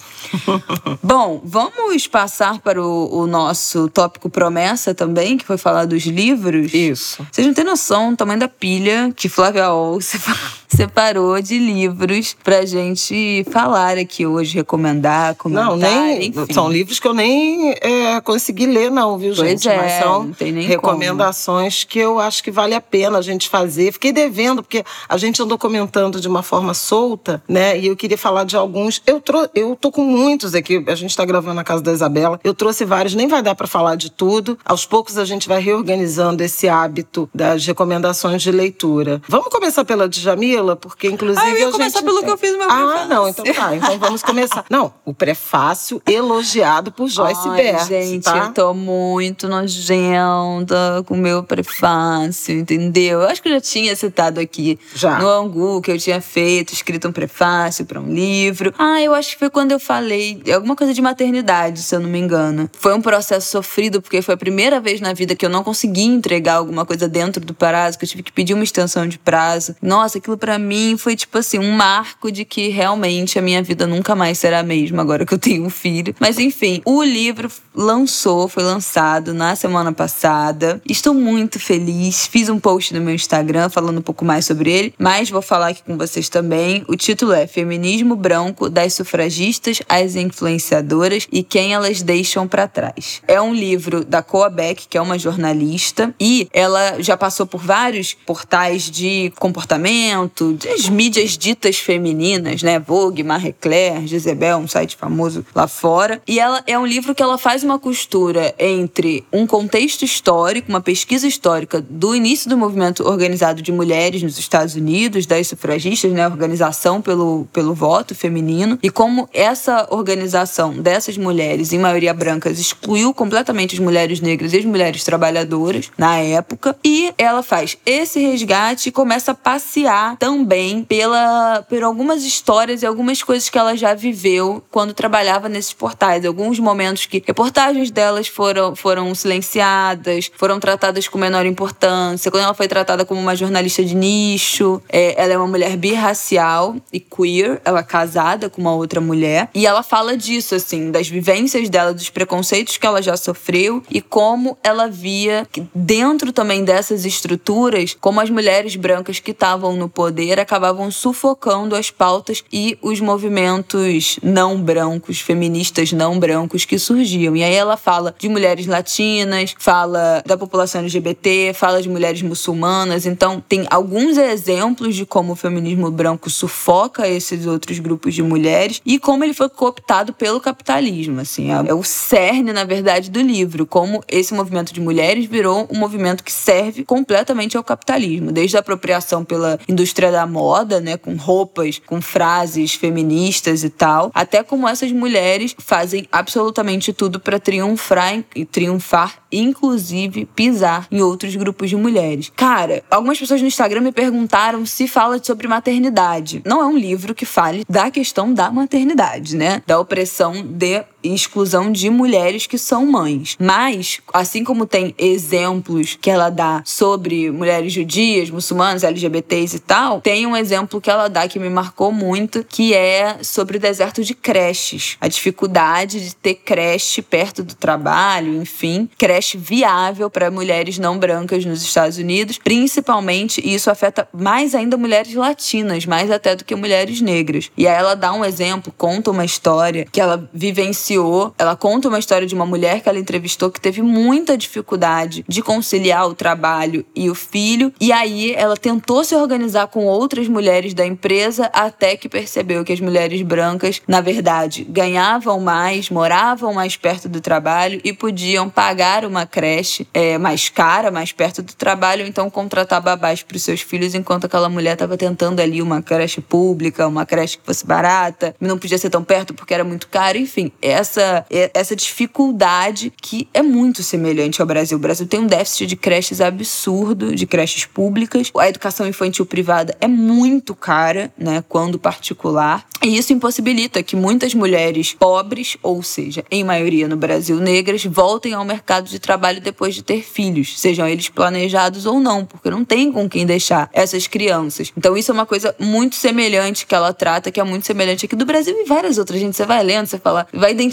S1: [laughs] Bom, vamos passar para o, o nosso tópico promessa também, que foi falar dos livros.
S2: Isso.
S1: Vocês não têm noção do tamanho da pilha que Flávia Ol [laughs] sepa- separou de livros pra gente falar aqui hoje, recomendar, comentar,
S2: Não, nem.
S1: enfim.
S2: São livros que eu nem é, consegui ler, não, viu,
S1: Pois
S2: gente?
S1: é,
S2: Mas são
S1: tem
S2: recomendações que eu acho que vale a pena a gente fazer. Fiquei devendo, porque a gente andou comentando de uma forma solta, né? E eu queria falar de alguns. Eu, trou eu tô com muitos aqui, a gente tá gravando na casa da Isabela. Eu trouxe vários, nem vai dar para falar de tudo. Aos poucos a gente vai reorganizando esse hábito das recomendações de leitura. Vamos começar pela Djamila, porque inclusive.
S1: Ah, eu ia
S2: a
S1: começar
S2: gente
S1: pelo que eu fiz no meu
S2: Ah,
S1: prefácio.
S2: não, então tá. Então vamos começar. Não, o prefácio elogiado por Joyce
S1: Ai,
S2: Bert.
S1: gente,
S2: tá?
S1: eu tô muito nojenta com o meu prefácio, entendeu? Eu acho que eu já tinha citado aqui
S2: Já.
S1: no Angu que eu tinha feito, escrito um prefácio pra um livro. Ah, eu acho que foi quando eu falei alguma coisa de maternidade, se eu não me engano. Foi um processo sofrido, porque foi a primeira vez na vida que eu não consegui entregar alguma coisa dentro do prazo, que eu tive que pedir uma extensão de prazo. Nossa, aquilo pra mim foi tipo assim, um marco de que realmente a minha vida nunca mais será a mesma agora que eu tenho um filho. Mas enfim, o livro lançou, foi lançado na semana passada. Estou muito feliz. Fiz um post no meu Instagram falando um pouco mais sobre ele, mas vou falar aqui com vocês também. O título é Feminismo Branco das sufragistas às influenciadoras e quem elas deixam pra trás. É um livro da Coa Beck, que é uma jornalista, e ela já passou por vários portais de comportamento, das mídias ditas femininas, né? Vogue, Marie Claire, Jezebel, um site famoso lá fora. E ela é um livro que ela faz uma costura entre um contexto histórico, uma pesquisa histórica do início do movimento organizado de mulheres nos Estados Unidos, das sufragistas, né? Organização pelo, pelo voto feminino, e como essa organização dessas mulheres, em maioria brancas, excluiu completamente as mulheres negras e as mulheres trabalhadoras na época. E ela faz esse resgate e começa a passear também pela, por algumas histórias e algumas coisas que ela já viveu quando trabalhava nesses portais. Alguns momentos que reportagens delas foram, foram silenciadas, foram tratadas com menor importância. Quando ela foi tratada como uma jornalista de nicho, é, ela é uma mulher birracial e queer, ela é casada com uma outra mulher. E ela fala disso, assim, das vivências dela, dos preconceitos que ela já sofreu e como ela via que dentro também dessas estruturas, como as mulheres brancas que estavam no poder acabavam sufocando as pautas e os movimentos não brancos, feministas não brancos que surgiam. E aí ela fala de mulheres latinas, fala da população LGBT, fala de mulheres muçulmanas. Então, tem alguns exemplos de como o feminismo branco sufoca esses outros grupos de mulheres e como ele foi cooptado pelo capitalismo. Assim, é é o cerne, na verdade, do livro. Como esse movimento de mulheres virou um movimento que serve completamente ao capitalismo, desde a apropriação pela indústria da moda, né, com roupas, com frases feministas e tal, até como essas mulheres fazem absolutamente tudo para triunfar e triunfar, inclusive pisar em outros grupos de mulheres. Cara, algumas pessoas no Instagram me perguntaram se fala sobre maternidade. Não é um livro que fale da questão da maternidade, né? Da opressão de exclusão de mulheres que são mães. Mas, assim como tem exemplos que ela dá sobre mulheres judias, muçulmanas, LGBTs e tal, tem um exemplo que ela dá que me marcou muito, que é sobre o deserto de creches. A dificuldade de ter creche perto do trabalho, enfim, creche viável para mulheres não brancas nos Estados Unidos, principalmente, e isso afeta mais ainda mulheres latinas, mais até do que mulheres negras. E aí ela dá um exemplo, conta uma história que ela vivenciou. Ela conta uma história de uma mulher que ela entrevistou que teve muita dificuldade de conciliar o trabalho e o filho. E aí ela tentou se organizar com outras mulheres da empresa até que percebeu que as mulheres brancas, na verdade, ganhavam mais, moravam mais perto do trabalho e podiam pagar uma creche é, mais cara, mais perto do trabalho, então contratar babás para os seus filhos, enquanto aquela mulher estava tentando ali uma creche pública, uma creche que fosse barata, não podia ser tão perto porque era muito caro, enfim. Essa, essa dificuldade que é muito semelhante ao Brasil. O Brasil tem um déficit de creches absurdo, de creches públicas. A educação infantil privada é muito cara, né, quando particular. E isso impossibilita que muitas mulheres pobres, ou seja, em maioria no Brasil negras, voltem ao mercado de trabalho depois de ter filhos, sejam eles planejados ou não, porque não tem com quem deixar essas crianças. Então isso é uma coisa muito semelhante que ela trata, que é muito semelhante aqui do Brasil e várias outras. Gente, você vai lendo, você fala, vai identificando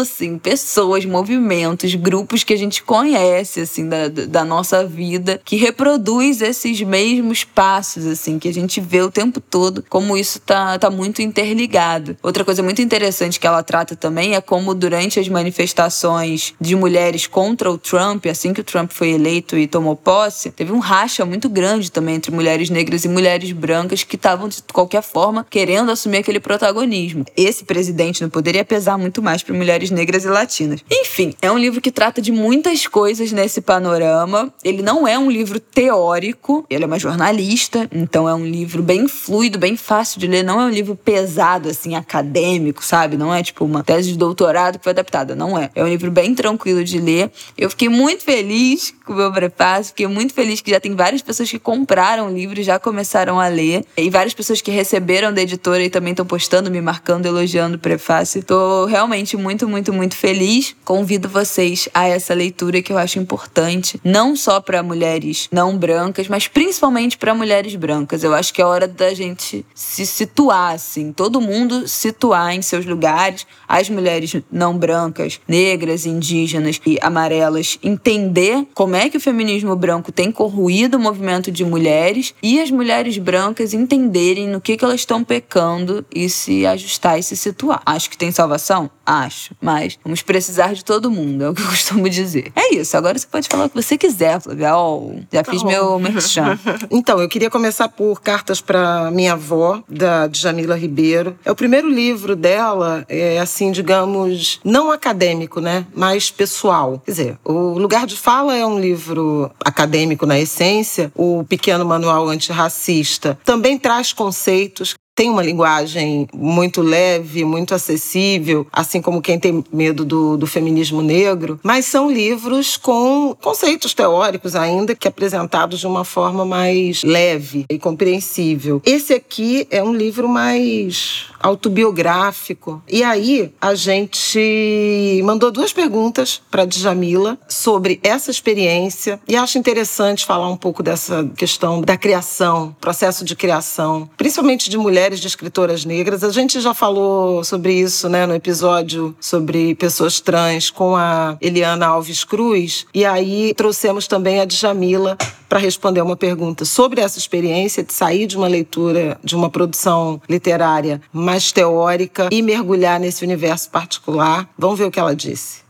S1: assim pessoas, movimentos, grupos que a gente conhece assim da, da nossa vida, que reproduz esses mesmos passos assim que a gente vê o tempo todo, como isso tá, tá muito interligado. Outra coisa muito interessante que ela trata também é como durante as manifestações de mulheres contra o Trump, assim que o Trump foi eleito e tomou posse, teve um racha muito grande também entre mulheres negras e mulheres brancas que estavam de qualquer forma querendo assumir aquele protagonismo. Esse presidente não poderia pesar muito mais para mulheres negras e latinas. Enfim, é um livro que trata de muitas coisas nesse panorama. Ele não é um livro teórico, ele é uma jornalista, então é um livro bem fluido, bem fácil de ler, não é um livro pesado assim acadêmico, sabe? Não é tipo uma tese de doutorado que foi adaptada, não é. É um livro bem tranquilo de ler. Eu fiquei muito feliz com o meu prefácio, fiquei muito feliz que já tem várias pessoas que compraram o livro já começaram a ler, e várias pessoas que receberam da editora e também estão postando, me marcando, elogiando o prefácio. Tô realmente muito, muito, muito feliz. Convido vocês a essa leitura que eu acho importante, não só para mulheres não brancas, mas principalmente para mulheres brancas. Eu acho que é hora da gente se situar assim, todo mundo situar em seus lugares, as mulheres não brancas, negras, indígenas e amarelas entender como é que o feminismo branco tem corroído o movimento de mulheres e as mulheres brancas entenderem no que, que elas estão pecando e se ajustar e se situar. Acho que tem salvação? Acho, mas vamos precisar de todo mundo, é o que eu [laughs] costumo dizer. É isso, agora você pode falar o que você quiser, Flávia. Oh, já fiz oh. meu merchan. [laughs]
S2: então, eu queria começar por Cartas para Minha Avó, da Djamila Ribeiro. É o primeiro livro dela, é assim, digamos, não acadêmico, né? Mas pessoal. Quer dizer, o Lugar de Fala é um livro acadêmico na essência. O Pequeno Manual Antirracista também traz conceitos tem uma linguagem muito leve, muito acessível, assim como quem tem medo do, do, feminismo negro, mas são livros com conceitos teóricos ainda que apresentados de uma forma mais leve e compreensível. Esse aqui é um livro mais autobiográfico. E aí a gente mandou duas perguntas para Djamila sobre essa experiência e acho interessante falar um pouco dessa questão da criação, processo de criação, principalmente de mulheres mulheres de escritoras negras. A gente já falou sobre isso né, no episódio sobre pessoas trans com a Eliana Alves Cruz. E aí trouxemos também a Djamila para responder uma pergunta sobre essa experiência de sair de uma leitura, de uma produção literária mais teórica e mergulhar nesse universo particular. Vamos ver o que ela disse.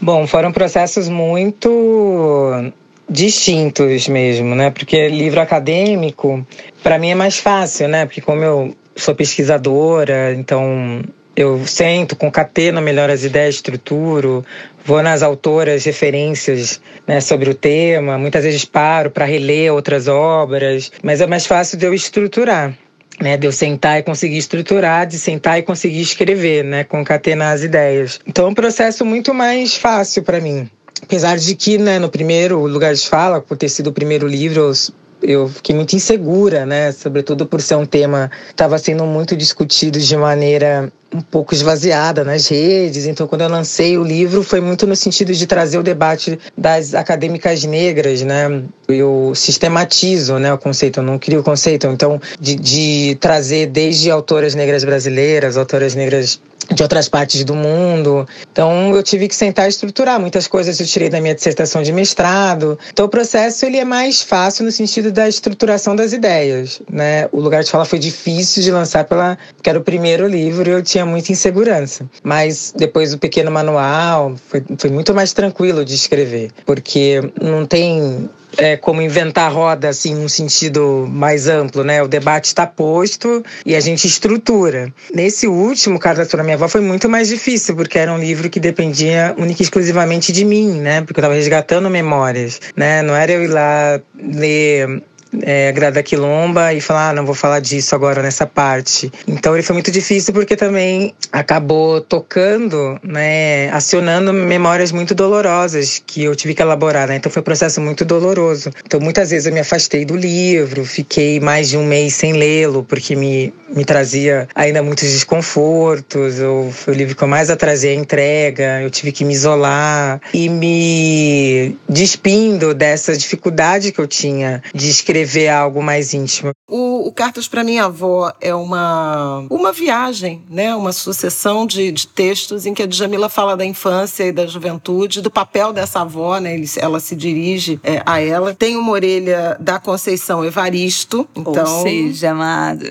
S5: Bom, foram processos muito distintos mesmo, né? Porque livro acadêmico, para mim é mais fácil, né? Porque como eu sou pesquisadora, então eu sento, concateno melhor as ideias, estruturo, vou nas autoras, referências né, sobre o tema, muitas vezes paro para reler outras obras, mas é mais fácil de eu estruturar. Né, de eu sentar e conseguir estruturar, de sentar e conseguir escrever, né, concatenar as ideias. Então é um processo muito mais fácil para mim. Apesar de que, né, no primeiro lugar de fala, por ter sido o primeiro livro, eu fiquei muito insegura, né? Sobretudo por ser um tema que estava sendo muito discutido de maneira um pouco esvaziada nas redes. Então, quando eu lancei o livro, foi muito no sentido de trazer o debate das acadêmicas negras, né? Eu sistematizo, né, o conceito, eu não crio o conceito. Então, de, de trazer desde autoras negras brasileiras, autoras negras de outras partes do mundo. Então eu tive que sentar e estruturar muitas coisas eu tirei da minha dissertação de mestrado. Então o processo ele é mais fácil no sentido da estruturação das ideias, né? O lugar de fala foi difícil de lançar pela porque era o primeiro livro e eu tinha muita insegurança. Mas depois o pequeno manual foi, foi muito mais tranquilo de escrever, porque não tem é, como inventar roda, assim, num sentido mais amplo, né? O debate está posto e a gente estrutura. Nesse último, Cartas para Minha Avó, foi muito mais difícil, porque era um livro que dependia única e exclusivamente de mim, né? Porque eu estava resgatando memórias, né? Não era eu ir lá ler é, Grada Quilomba e falar, ah, não vou falar disso agora nessa parte. Então ele foi muito difícil porque também acabou tocando, né, acionando memórias muito dolorosas que eu tive que elaborar, né? Então foi um processo muito doloroso. Então muitas vezes eu me afastei do livro, fiquei mais de um mês sem lê-lo porque me, me trazia ainda muitos desconfortos. Foi o livro que eu mais atrasei a entrega, eu tive que me isolar e me despindo dessa dificuldade que eu tinha de escrever algo mais íntimo.
S2: O, o Cartas para Minha Avó é uma, uma viagem, né? uma sucessão de, de textos em que a Djamila fala da infância e da juventude, do papel dessa avó, né? Ele, ela se dirige é, a ela. Tem uma orelha da Conceição Evaristo. Então,
S1: Ou seja, amados.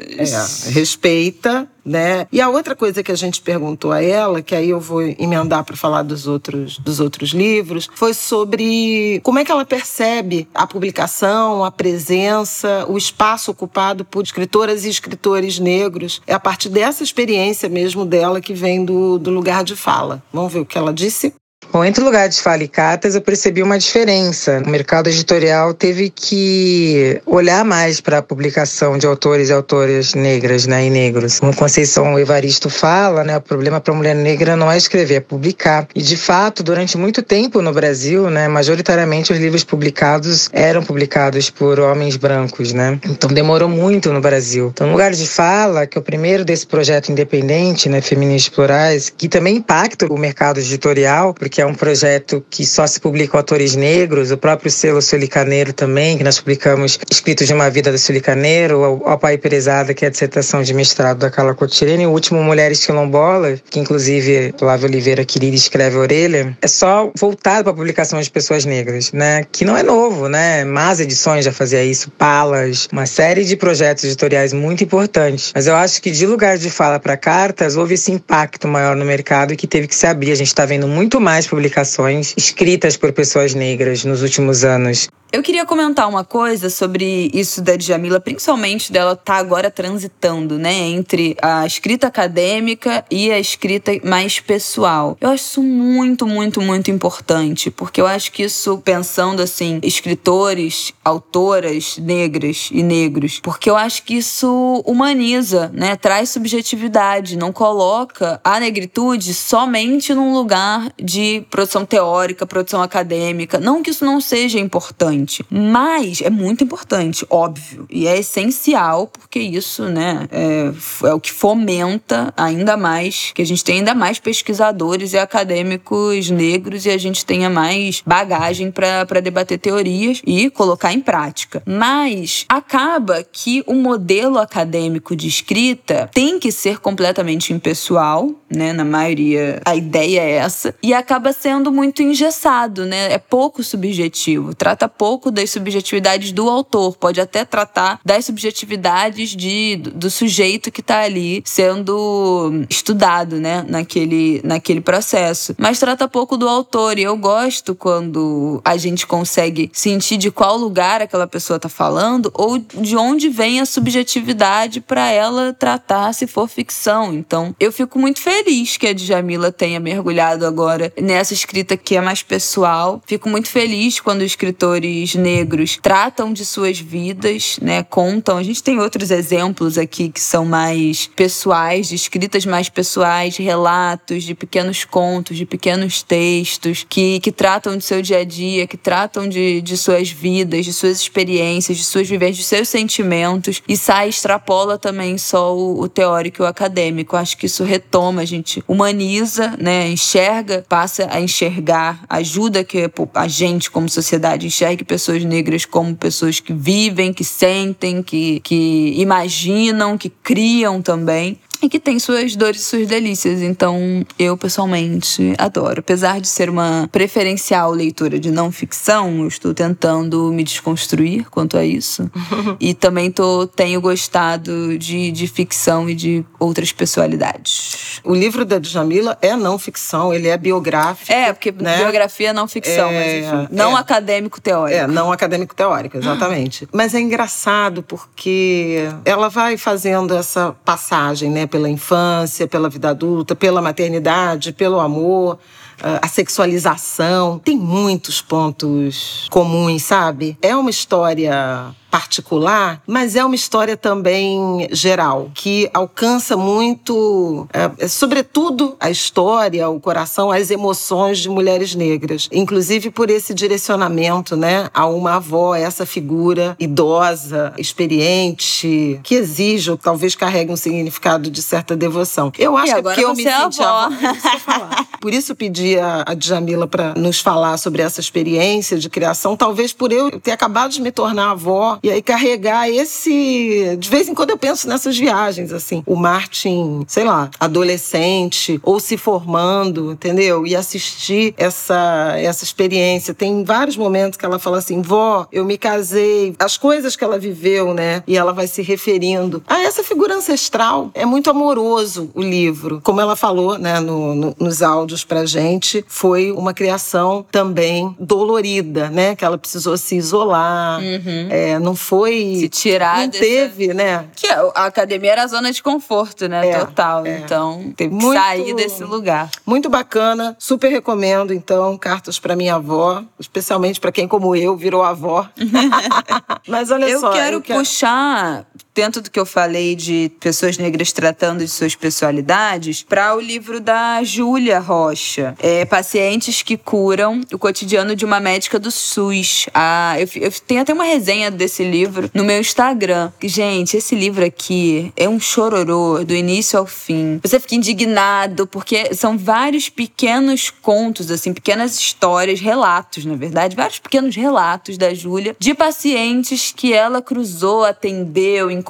S2: É, respeita né? E a outra coisa que a gente perguntou a ela, que aí eu vou emendar para falar dos outros, dos outros livros, foi sobre como é que ela percebe a publicação, a presença, o espaço ocupado por escritoras e escritores negros. É a partir dessa experiência mesmo dela que vem do, do lugar de fala. Vamos ver o que ela disse?
S5: Bom, entre lugares de fala e cartas eu percebi uma diferença. O mercado editorial teve que olhar mais para a publicação de autores e autoras negras né, e negros. Como Conceição Evaristo fala, né, o problema para a mulher negra não é escrever, é publicar. E de fato, durante muito tempo no Brasil, né, majoritariamente os livros publicados eram publicados por homens brancos, né? Então demorou muito no Brasil. Então, no lugar de fala, que é o primeiro desse projeto independente, né, Feministas Plurais, que também impacta o mercado editorial, que é um projeto que só se publica autores negros, o próprio selo Sulicaneiro também, que nós publicamos Escritos de uma Vida do Sulicaneiro, o Pai Perezada, que é a dissertação de mestrado da Carla Cotirene, e o último Mulheres Quilombolas, que inclusive Flávio Oliveira querida escreve a orelha, é só voltado para a publicação de pessoas negras, né? Que não é novo, né? Más edições já fazia isso, Palas, uma série de projetos editoriais muito importantes. Mas eu acho que de lugar de fala para cartas, houve esse impacto maior no mercado que teve que se abrir. A gente está vendo muito mais publicações escritas por pessoas negras nos últimos anos.
S1: Eu queria comentar uma coisa sobre isso da Djamila, principalmente dela estar tá agora transitando, né, entre a escrita acadêmica e a escrita mais pessoal. Eu acho isso muito, muito, muito importante, porque eu acho que isso, pensando assim, escritores, autoras negras e negros, porque eu acho que isso humaniza, né, traz subjetividade, não coloca a negritude somente num lugar de produção teórica, produção acadêmica. Não que isso não seja importante. Mas é muito importante, óbvio. E é essencial, porque isso, né, é, é o que fomenta ainda mais, que a gente tenha ainda mais pesquisadores e acadêmicos negros e a gente tenha mais bagagem para debater teorias e colocar em prática. Mas acaba que o modelo acadêmico de escrita tem que ser completamente impessoal, né? Na maioria a ideia é essa, e acaba sendo muito engessado, né? É pouco subjetivo, trata pouco das subjetividades do autor, pode até tratar das subjetividades de, do sujeito que está ali sendo estudado, né, naquele, naquele processo. Mas trata pouco do autor, e eu gosto quando a gente consegue sentir de qual lugar aquela pessoa está falando ou de onde vem a subjetividade para ela tratar se for ficção. Então, eu fico muito feliz que a Djamila tenha mergulhado agora nessa escrita que é mais pessoal. Fico muito feliz quando escritores negros tratam de suas vidas, né? Contam. A gente tem outros exemplos aqui que são mais pessoais, de escritas mais pessoais, relatos, de pequenos contos, de pequenos textos que, que tratam do seu dia a dia, que tratam de, de suas vidas, de suas experiências, de suas vivências, de seus sentimentos e sai, extrapola também só o, o teórico e o acadêmico. Acho que isso retoma, a gente humaniza, né? Enxerga, passa a enxergar, ajuda que a gente, como sociedade, enxergue pessoas negras como pessoas que vivem, que sentem, que, que imaginam, que criam também e que tem suas dores e suas delícias. Então, eu pessoalmente adoro. Apesar de ser uma preferencial leitura de não ficção, eu estou tentando me desconstruir quanto a isso. [laughs] e também tô, tenho gostado de, de ficção e de outras pessoalidades.
S2: O livro da Djamila é não ficção, ele é biográfico.
S1: É, porque
S2: né?
S1: biografia é não ficção, é, mas enfim, não é, acadêmico teórico.
S2: É, não acadêmico teórico, [gasps] exatamente. mas é engraçado porque ela vai fazendo essa passagem, né? Pela infância, pela vida adulta, pela maternidade, pelo amor a sexualização. Tem muitos pontos comuns, sabe? É uma história particular, mas é uma história também geral, que alcança muito, é, é, sobretudo, a história, o coração, as emoções de mulheres negras. Inclusive por esse direcionamento né, a uma avó, essa figura idosa, experiente, que exige, ou talvez carregue um significado de certa devoção. Eu acho
S1: que
S2: porque eu me
S1: é
S2: senti
S1: avó.
S2: avó. Por isso eu pedi a, a Djamila para nos falar sobre essa experiência de criação, talvez por eu ter acabado de me tornar avó e aí carregar esse. De vez em quando eu penso nessas viagens, assim. O Martin, sei lá, adolescente ou se formando, entendeu? E assistir essa, essa experiência. Tem vários momentos que ela fala assim: vó, eu me casei. As coisas que ela viveu, né? E ela vai se referindo a essa figura ancestral. É muito amoroso o livro. Como ela falou, né, no, no, nos áudios pra gente, foi uma criação também dolorida, né? Que ela precisou se isolar.
S1: Uhum.
S2: É, não foi.
S1: Se tirar
S2: Não
S1: dessa-
S2: teve, né?
S1: Que a academia era a zona de conforto, né?
S2: É,
S1: Total.
S2: é.
S1: Então, teve que
S2: Muito-
S1: sair desse lugar.
S2: Muito bacana, super recomendo, então, cartas para minha avó, especialmente para quem, como eu, virou avó. [laughs] Mas olha
S1: Eu
S2: só.
S1: quero puxar, dentro do que eu falei de pessoas negras tratando de suas pessoalidades, para o livro da Júlia Rocha. É, Pacientes que curam o cotidiano de uma médica do SUS. Ah, eu, eu tenho até uma resenha desse livro no meu Instagram. Gente, esse livro aqui é um chororô do início ao fim. Você fica indignado, porque são vários pequenos contos, assim, pequenas histórias, relatos, na verdade, vários pequenos relatos da Júlia de pacientes que ela cruzou, atendeu, encontrou,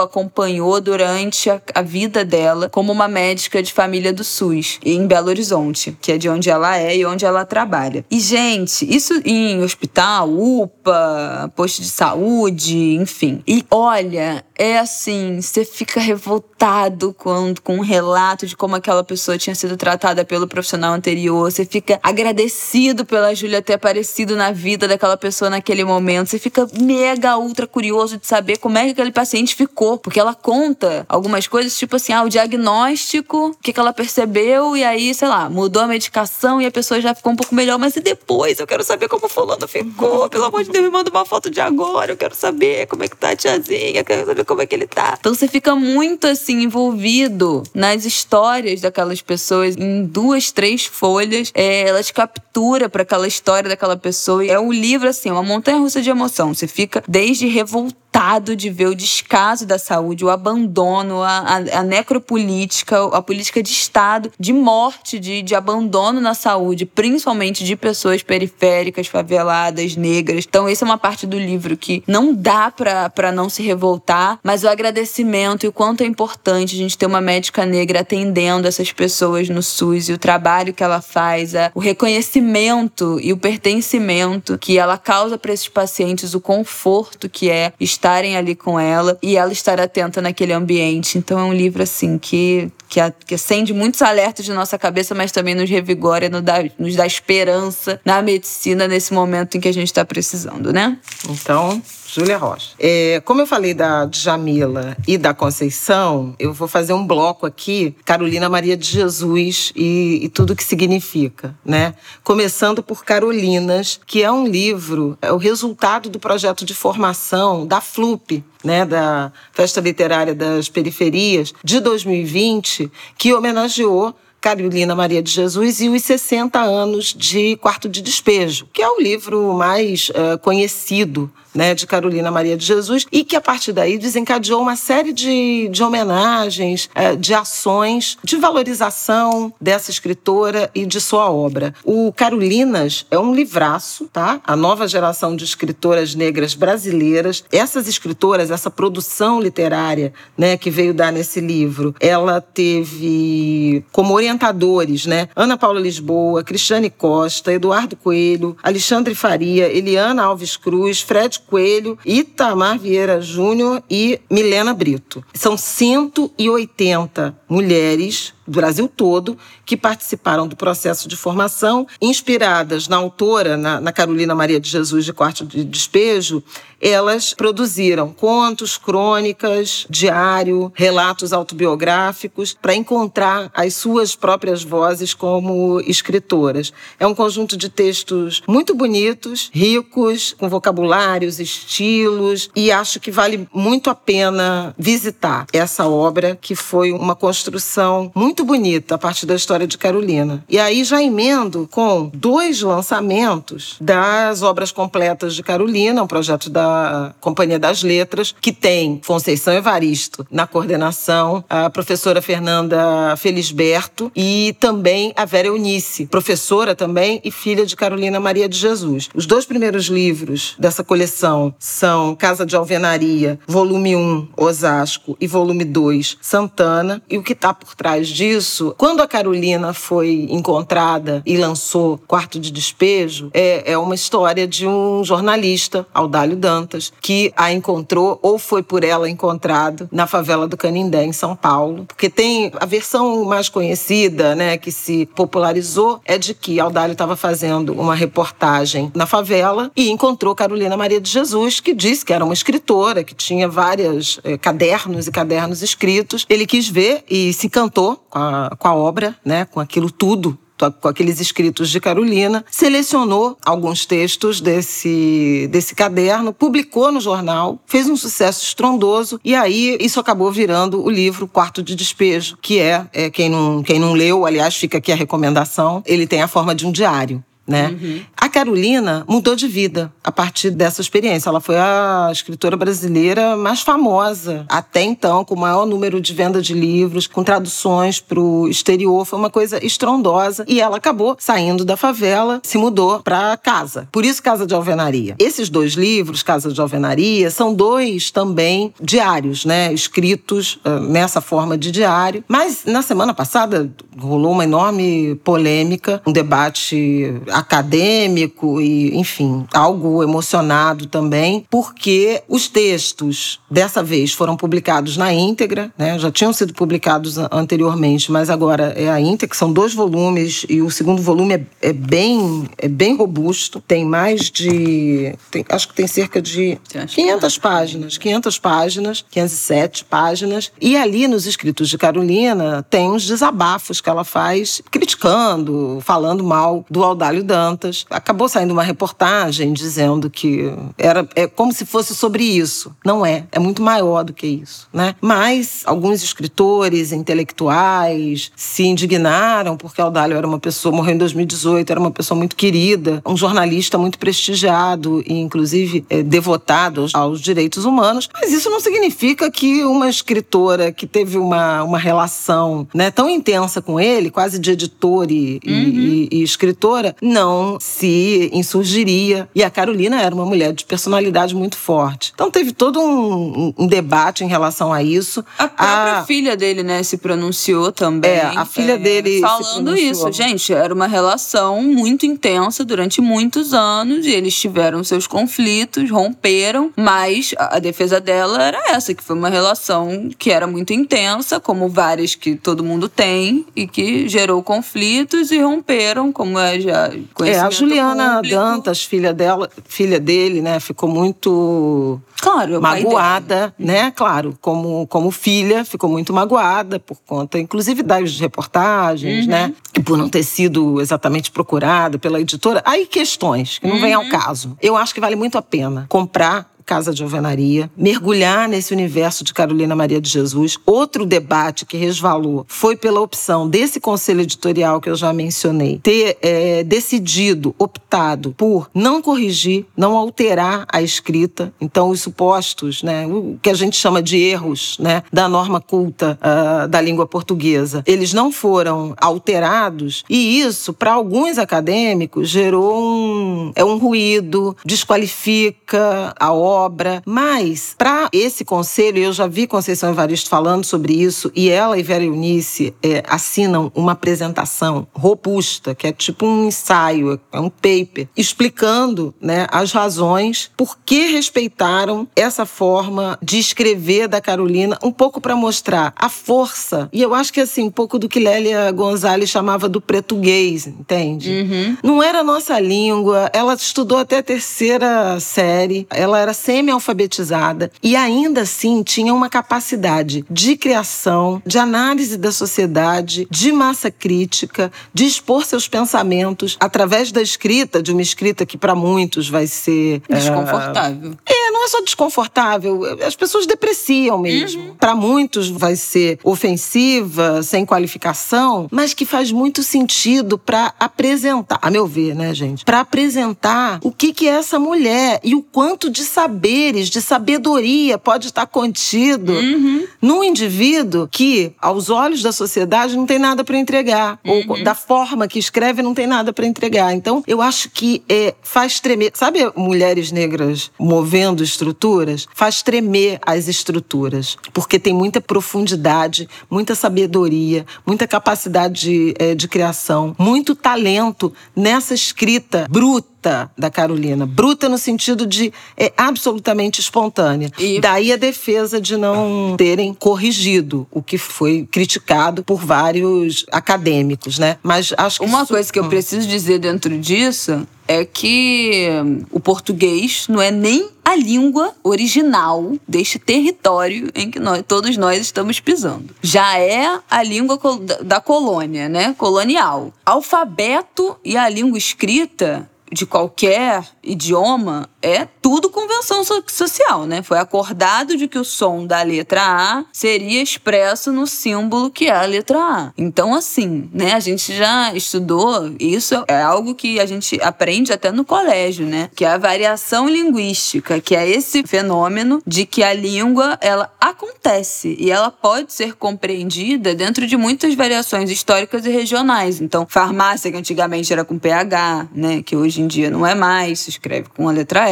S1: acompanhou durante a, a vida dela como uma médica de família do SUS, em Belo Horizonte, que é de onde ela é e onde ela trabalha. E, gente, isso em hospital, UPA, posto de saúde, enfim. E olha, é assim, você fica revoltado quando, com um relato de como aquela pessoa tinha sido tratada pelo profissional anterior. Você fica agradecido pela Júlia ter aparecido na vida daquela pessoa naquele momento. Você fica mega ultra curioso de saber como é que aquele paciente ficou. Porque ela conta algumas coisas, tipo assim, ah, o diagnóstico, o que, que ela percebeu, e aí, sei lá, mudou a medicação e a pessoa já ficou um pouco melhor. Mas e depois? Eu quero saber como fulano ficou. Pelo amor de Deus, me manda uma foto de agora. Eu quero saber como é que tá a tiazinha. Eu quero saber como é que ele tá. Então você fica muito assim envolvido nas histórias daquelas pessoas em duas, três folhas. É, ela captura para aquela história daquela pessoa. É um livro assim, uma montanha russa de emoção. Você fica desde revoltado de ver o descaso da saúde, o abandono, a, a, a necropolítica, a política de Estado, de morte, de, de abandono na saúde, principalmente de pessoas periféricas, faveladas, negras. Então, essa é uma parte do livro que não dá para não se revoltar, mas o agradecimento e o quanto é importante a gente ter uma médica negra atendendo essas pessoas no SUS e o trabalho que ela faz, a- o reconhecimento e o pertencimento que ela causa para esses pacientes, o conforto que é estarem ali com ela e ela estar atenta naquele ambiente. Então é um livro assim que que, acende muitos alertas de nossa cabeça, mas também nos revigora nos dá, nos dá esperança na medicina nesse momento em que a gente está precisando, né?
S2: Então, Júlia Rocha. É, como eu falei da Djamila e da Conceição, eu vou fazer um bloco aqui, Carolina Maria de Jesus e, e tudo que significa, né? Começando por Carolinas, que é um livro, é o resultado do projeto de formação da FLUP, né, da Festa Literária das Periferias, de 2020, que homenageou Carolina Maria de Jesus e os 60 anos de Quarto de Despejo, que é o livro mais eh, conhecido né, de Carolina Maria de Jesus e que a partir daí desencadeou uma série de, de homenagens, eh, de ações de valorização dessa escritora e de sua obra. O Carolinas é um livraço, tá? A nova geração de escritoras negras brasileiras. Essas escritoras, essa produção literária, né, que veio dar nesse livro, ela teve como orientadores, né, Ana Paula Lisboa, Cristiane Costa, Eduardo Coelho, Alexandre Faria, Eliana Alves Cruz, Fred Coelho, Itamar Vieira Júnior e Milena Brito. São 180 mulheres do Brasil todo que participaram do processo de formação, inspiradas na autora, na, na Carolina Maria de Jesus de Quarto de Despejo, elas produziram contos, crônicas, diário, relatos autobiográficos para encontrar as suas próprias vozes como escritoras. É um conjunto de textos muito bonitos, ricos, com vocabulários, estilos, e acho que vale muito a pena visitar essa obra que foi uma construção muito bonita a partir da história de Carolina. E aí já emendo com dois lançamentos das obras completas de Carolina, um projeto da Companhia das Letras, que tem Conceição Evaristo na coordenação, a professora Fernanda Felisberto e também a Vera Eunice, professora também e filha de Carolina Maria de Jesus. Os dois primeiros livros dessa coleção são Casa de Alvenaria, volume 1, Osasco, e volume 2, Santana. E o que está por trás disso, quando a Carolina foi encontrada e lançou Quarto de Despejo, é, é uma história de um jornalista, Audálio Dan, Santas, que a encontrou ou foi por ela encontrado na favela do Canindé, em São Paulo. Porque tem a versão mais conhecida, né, que se popularizou, é de que Audálio estava fazendo uma reportagem na favela e encontrou Carolina Maria de Jesus, que disse que era uma escritora, que tinha vários eh, cadernos e cadernos escritos. Ele quis ver e se encantou com a, com a obra, né, com aquilo tudo com aqueles escritos de Carolina, selecionou alguns textos desse, desse caderno, publicou no jornal, fez um sucesso estrondoso e aí isso acabou virando o livro Quarto de Despejo, que é, é quem, não, quem não leu, aliás, fica aqui a recomendação, ele tem a forma de um diário né? Uhum. Carolina mudou de vida a partir dessa experiência. Ela foi a escritora brasileira mais famosa até então, com o maior número de venda de livros, com traduções para o exterior. Foi uma coisa estrondosa. E ela acabou saindo da favela, se mudou para casa. Por isso, Casa de Alvenaria. Esses dois livros, Casa de Alvenaria, são dois também diários, né? Escritos uh, nessa forma de diário. Mas na semana passada rolou uma enorme polêmica, um debate acadêmico e, enfim, algo emocionado também, porque os textos dessa vez foram publicados na íntegra, né? Já tinham sido publicados anteriormente, mas agora é a íntegra, são dois volumes e o segundo volume é, é bem é bem robusto, tem mais de tem, acho que tem cerca de 500 páginas, 500 páginas, 507 páginas, e ali nos escritos de Carolina tem uns desabafos que ela faz criticando, falando mal do Audálio Dantas. Acabou saindo uma reportagem dizendo que era é como se fosse sobre isso. Não é, é muito maior do que isso, né? Mas alguns escritores, intelectuais se indignaram porque Audálio era uma pessoa, morreu em 2018, era uma pessoa muito querida, um jornalista muito prestigiado e inclusive é, devotado aos, aos direitos humanos. Mas isso não significa que uma escritora que teve uma, uma relação né, tão intensa com ele, quase de editor e, uhum. e, e escritora, não não se insurgiria. E a Carolina era uma mulher de personalidade muito forte. Então teve todo um, um debate em relação a isso.
S1: A própria a... filha dele, né, se pronunciou também.
S2: É, a filha é, dele.
S1: Falando isso, gente, era uma relação muito intensa durante muitos anos e eles tiveram seus conflitos, romperam, mas a defesa dela era essa, que foi uma relação que era muito intensa, como várias que todo mundo tem, e que gerou conflitos e romperam, como é já
S2: é, a Juliana público. Dantas, filha dela, filha dele, né, ficou muito
S1: claro,
S2: magoada, né? Claro, como, como filha, ficou muito magoada por conta, inclusive, das reportagens, uhum. né? E por não ter sido exatamente procurada pela editora. Aí questões que não uhum. vêm ao caso. Eu acho que vale muito a pena comprar Casa de Alvenaria, mergulhar nesse universo de Carolina Maria de Jesus. Outro debate que resvalou foi pela opção desse conselho editorial que eu já mencionei, ter é, decidido, optado por não corrigir, não alterar a escrita. Então, os supostos, né, o que a gente chama de erros né, da norma culta uh, da língua portuguesa, eles não foram alterados e isso, para alguns acadêmicos, gerou um, é um ruído, desqualifica a obra obra. Mas, para esse conselho, eu já vi Conceição Evaristo falando sobre isso, e ela e Vera Eunice é, assinam uma apresentação robusta, que é tipo um ensaio, é um paper, explicando né, as razões por que respeitaram essa forma de escrever da Carolina, um pouco para mostrar a força. E eu acho que assim, um pouco do que Lélia Gonzalez chamava do português, entende?
S1: Uhum.
S2: Não era nossa língua, ela estudou até a terceira série, ela era semi-alfabetizada e ainda assim tinha uma capacidade de criação, de análise da sociedade, de massa crítica, de expor seus pensamentos através da escrita, de uma escrita que para muitos vai ser
S1: desconfortável.
S2: É, não é só desconfortável, as pessoas depreciam mesmo. Uhum. Para muitos vai ser ofensiva, sem qualificação, mas que faz muito sentido para apresentar, a meu ver, né, gente? Para apresentar o que que é essa mulher e o quanto de saberes, de sabedoria pode estar contido
S1: uhum.
S2: num indivíduo que, aos olhos da sociedade, não tem nada para entregar, uhum. ou da forma que escreve não tem nada para entregar. Então, eu acho que é, faz tremer, sabe, mulheres negras movendo estruturas, faz tremer as estruturas, porque tem muita profundidade, muita sabedoria, muita capacidade de, é, de criação, muito talento nessa escrita bruta da Carolina. Bruta no sentido de é absolutamente espontânea. E... Daí a defesa de não terem corrigido o que foi criticado por vários acadêmicos, né? Mas acho que
S1: uma
S2: isso...
S1: coisa que eu preciso dizer dentro disso é que o português não é nem a língua original deste território em que nós, todos nós estamos pisando. Já é a língua da colônia, né? Colonial. Alfabeto e a língua escrita de qualquer idioma é tudo convenção social, né? Foi acordado de que o som da letra A seria expresso no símbolo que é a letra A. Então, assim, né? A gente já estudou, isso é algo que a gente aprende até no colégio, né? Que é a variação linguística, que é esse fenômeno de que a língua, ela acontece e ela pode ser compreendida dentro de muitas variações históricas e regionais. Então, farmácia, que antigamente era com PH, né? Que hoje em dia não é mais, se escreve com a letra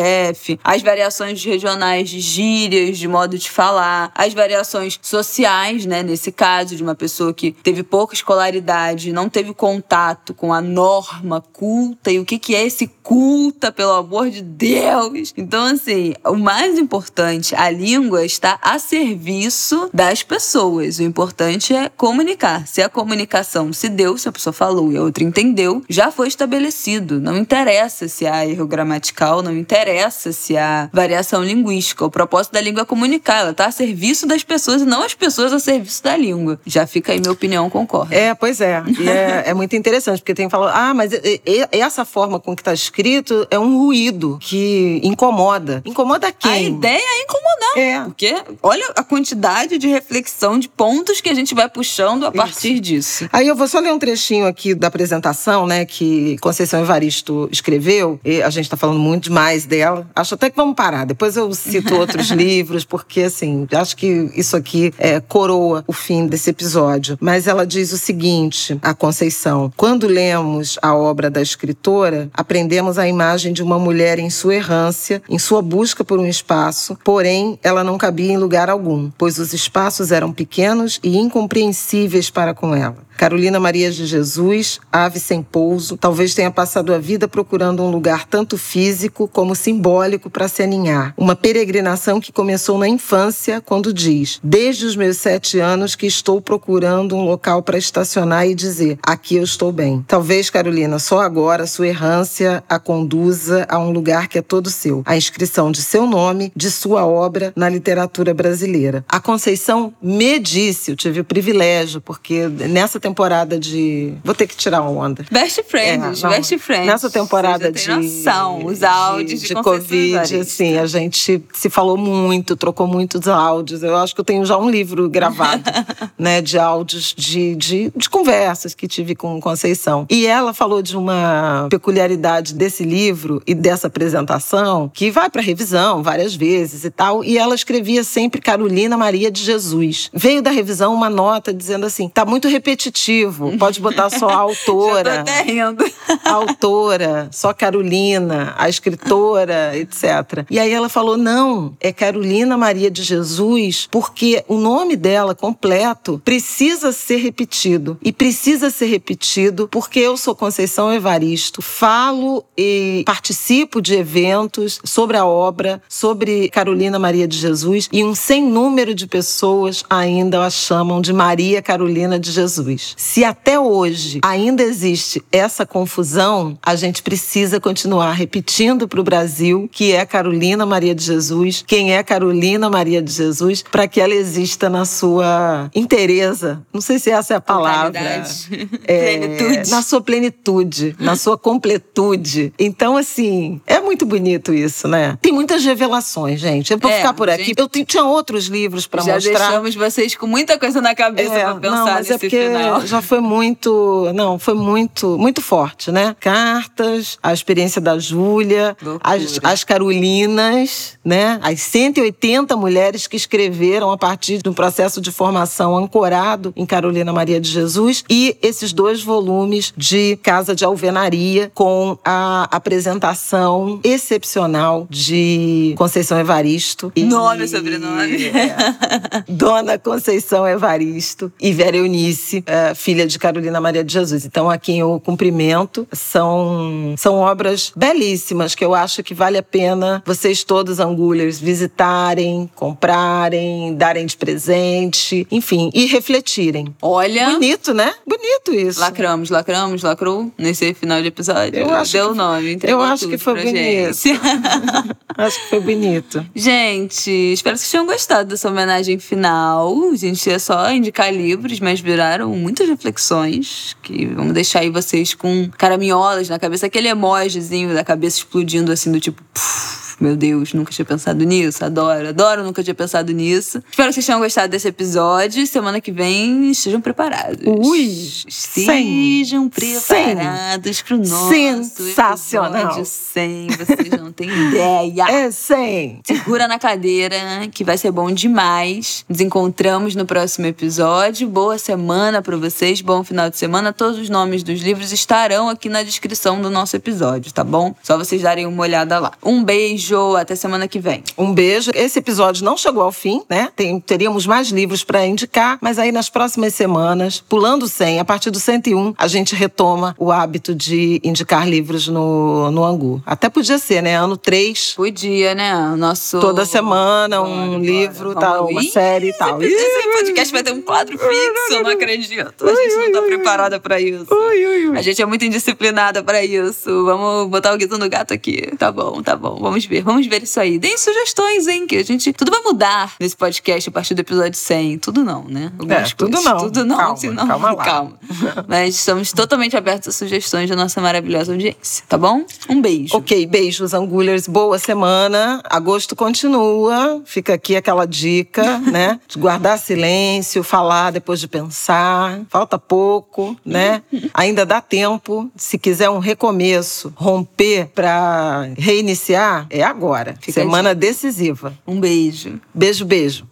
S1: As variações regionais de gírias, de modo de falar, as variações sociais, né? Nesse caso, de uma pessoa que teve pouca escolaridade, não teve contato com a norma culta e o que, que é esse culta, pelo amor de Deus. Então, assim, o mais importante, a língua está a serviço das pessoas. O importante é comunicar. Se a comunicação se deu, se a pessoa falou e a outra entendeu, já foi estabelecido. Não interessa se há erro gramatical, não interessa se há variação linguística. O propósito da língua é comunicar. Ela está a serviço das pessoas e não as pessoas a serviço da língua. Já fica aí minha opinião, concordo.
S2: É, pois é. É, é muito interessante, porque tem falado, ah, mas essa forma com que está escrito é um ruído que incomoda. Incomoda quem?
S1: A ideia é incomodar.
S2: É.
S1: Porque olha a quantidade de reflexão, de pontos que a gente vai puxando a partir Isso. disso.
S2: Aí eu vou só ler um trechinho aqui da apresentação, né, que Conceição Evaristo escreveu. E a gente está falando muito demais dela. Acho até que vamos parar. Depois eu cito outros [laughs] livros, porque assim, acho que isso aqui é, coroa o fim desse episódio. Mas ela diz o seguinte, a Conceição: quando lemos a obra da escritora, aprendemos a imagem de uma mulher em sua errância, em sua busca por um espaço, porém ela não cabia em lugar algum, pois os espaços eram pequenos e incompreensíveis para com ela. Carolina Maria de Jesus, ave sem pouso, talvez tenha passado a vida procurando um lugar tanto físico como simbólico para se aninhar. Uma peregrinação que começou na infância, quando diz: Desde os meus sete anos que estou procurando um local para estacionar e dizer: Aqui eu estou bem. Talvez, Carolina, só agora sua errância a conduza a um lugar que é todo seu a inscrição de seu nome, de sua obra na literatura brasileira. A Conceição me disse, eu tive o privilégio, porque nessa temporada de. Vou ter que tirar uma onda.
S1: Best Friends, é, Best Friends.
S2: Nessa temporada de.
S1: Noção, os áudios de,
S2: de, de Covid, assim, a gente se falou muito, trocou muitos áudios. Eu acho que eu tenho já um livro gravado, [laughs] né, de áudios de, de, de conversas que tive com Conceição. E ela falou de uma peculiaridade desse livro e dessa apresentação que vai para revisão várias vezes e tal. E ela escrevia sempre Carolina Maria de Jesus. Veio da revisão uma nota dizendo assim: tá muito repetitivo Pode botar só a [laughs]
S1: Já tô
S2: autora.
S1: até rindo.
S2: a autora, só Carolina, a escritora, etc. E aí ela falou: não, é Carolina Maria de Jesus, porque o nome dela completo precisa ser repetido. E precisa ser repetido porque eu sou Conceição Evaristo, falo e participo de eventos sobre a obra, sobre Carolina Maria de Jesus, e um sem número de pessoas ainda a chamam de Maria Carolina de Jesus. Se até hoje ainda existe essa confusão, a gente precisa continuar repetindo para o Brasil que é Carolina Maria de Jesus, quem é Carolina Maria de Jesus, para que ela exista na sua inteireza. Não sei se essa é a palavra. É, [laughs]
S1: Plenitude.
S2: Na sua plenitude, na sua completude. Então, assim, é muito bonito isso, né? Tem muitas revelações, gente. Eu vou
S1: É,
S2: ficar por aqui.
S1: gente-
S2: Eu ti- tinha outros livros para
S1: Já
S2: mostrar.
S1: deixamos vocês com muita coisa na cabeça
S2: É,
S1: pra pensar
S2: não, mas
S1: nesse
S2: é porque
S1: final.
S2: Já foi muito, não, foi muito, muito forte, né? Cartas, a experiência da Júlia, as, as Carolinas, né? As 180 mulheres que escreveram a partir de um processo de formação ancorado em Carolina Maria de Jesus e esses dois volumes de Casa de Alvenaria com a apresentação excepcional de Conceição Evaristo. e-
S1: Nome e sobrenome.
S2: É. [laughs] Dona Conceição Evaristo e Vera Eunice, eh, filha de Carolina Maria de Jesus. Então, aqui em o cumprimento são, são obras belíssimas que eu acho que vale a pena vocês todos, angulhers, visitarem, comprarem, darem de presente, enfim, e refletirem.
S1: Olha,
S2: Bonito, né? Bonito isso.
S1: lacramos, lacramos, lacrou nesse final de episódio.
S2: Eu acho
S1: Deu
S2: que-
S1: o nome,
S2: eu acho que foi bonito. [laughs] [laughs] Acho que foi bonito.
S1: Gente, espero que vocês tenham gostado dessa homenagem final. A gente ia só indicar livros, mas viraram muitas reflexões que vamos deixar aí vocês com caraminholas na cabeça, aquele emojizinho da cabeça explodindo assim, do tipo. "Puf, Meu Deus, nunca tinha pensado nisso. Adoro, adoro, nunca tinha pensado nisso. Espero que vocês tenham gostado desse episódio. Semana que vem estejam preparados.
S2: Ui,
S1: Estejam
S2: cem,
S1: preparados pro nosso
S2: Sensacional.
S1: episódio 100. Vocês não têm [laughs] ideia.
S2: É sim.
S1: Segura na cadeira, que vai ser bom demais. Nos encontramos no próximo episódio. Boa semana pra vocês, bom final de semana. Todos os nomes dos livros estarão aqui na descrição do nosso episódio, tá bom? Só vocês darem uma olhada lá. Um beijo, até semana que vem.
S2: Um beijo. Esse episódio não chegou ao fim, né? Tem- teríamos mais livros para indicar, mas aí nas próximas semanas, pulando o 100, a partir do 101, a gente retoma o hábito de indicar livros no, no Angu. Até podia ser, né? Ano 3,
S1: Podia, né? O nosso.
S2: toda semana,
S1: Bora,
S2: um
S1: bora.
S2: livro,
S1: Vamos
S2: tal, uma série e tal.
S1: Esse, esse podcast vai ter um quadro fixo, eu não acredito. A gente não tá preparada pra isso. A gente é muito indisciplinada pra isso. Vamos botar o guiso no gato aqui. Tá bom, tá bom. Vamos ver, vamos ver isso aí. Deem sugestões, hein? Que a gente. Tudo vai mudar nesse podcast a partir do episódio 100. Tudo não, né? Algumas
S2: É, tudo
S1: coisas.
S2: não.
S1: Tudo não,
S2: Calma,
S1: senão.
S2: calma lá. [laughs]
S1: Mas estamos totalmente abertos a sugestões da nossa maravilhosa audiência, tá bom? Um beijo.
S2: Ok, beijos, angulhers. Boa semana. Agosto continua. Fica aqui aquela dica, [laughs] né? De guardar silêncio, falar depois de pensar. Falta pouco, né? [laughs] Ainda dá tempo. Se quiser um recomeço, romper para reiniciar, é agora.
S1: Fica
S2: semana decisiva.
S1: Um beijo.
S2: Beijo, beijo.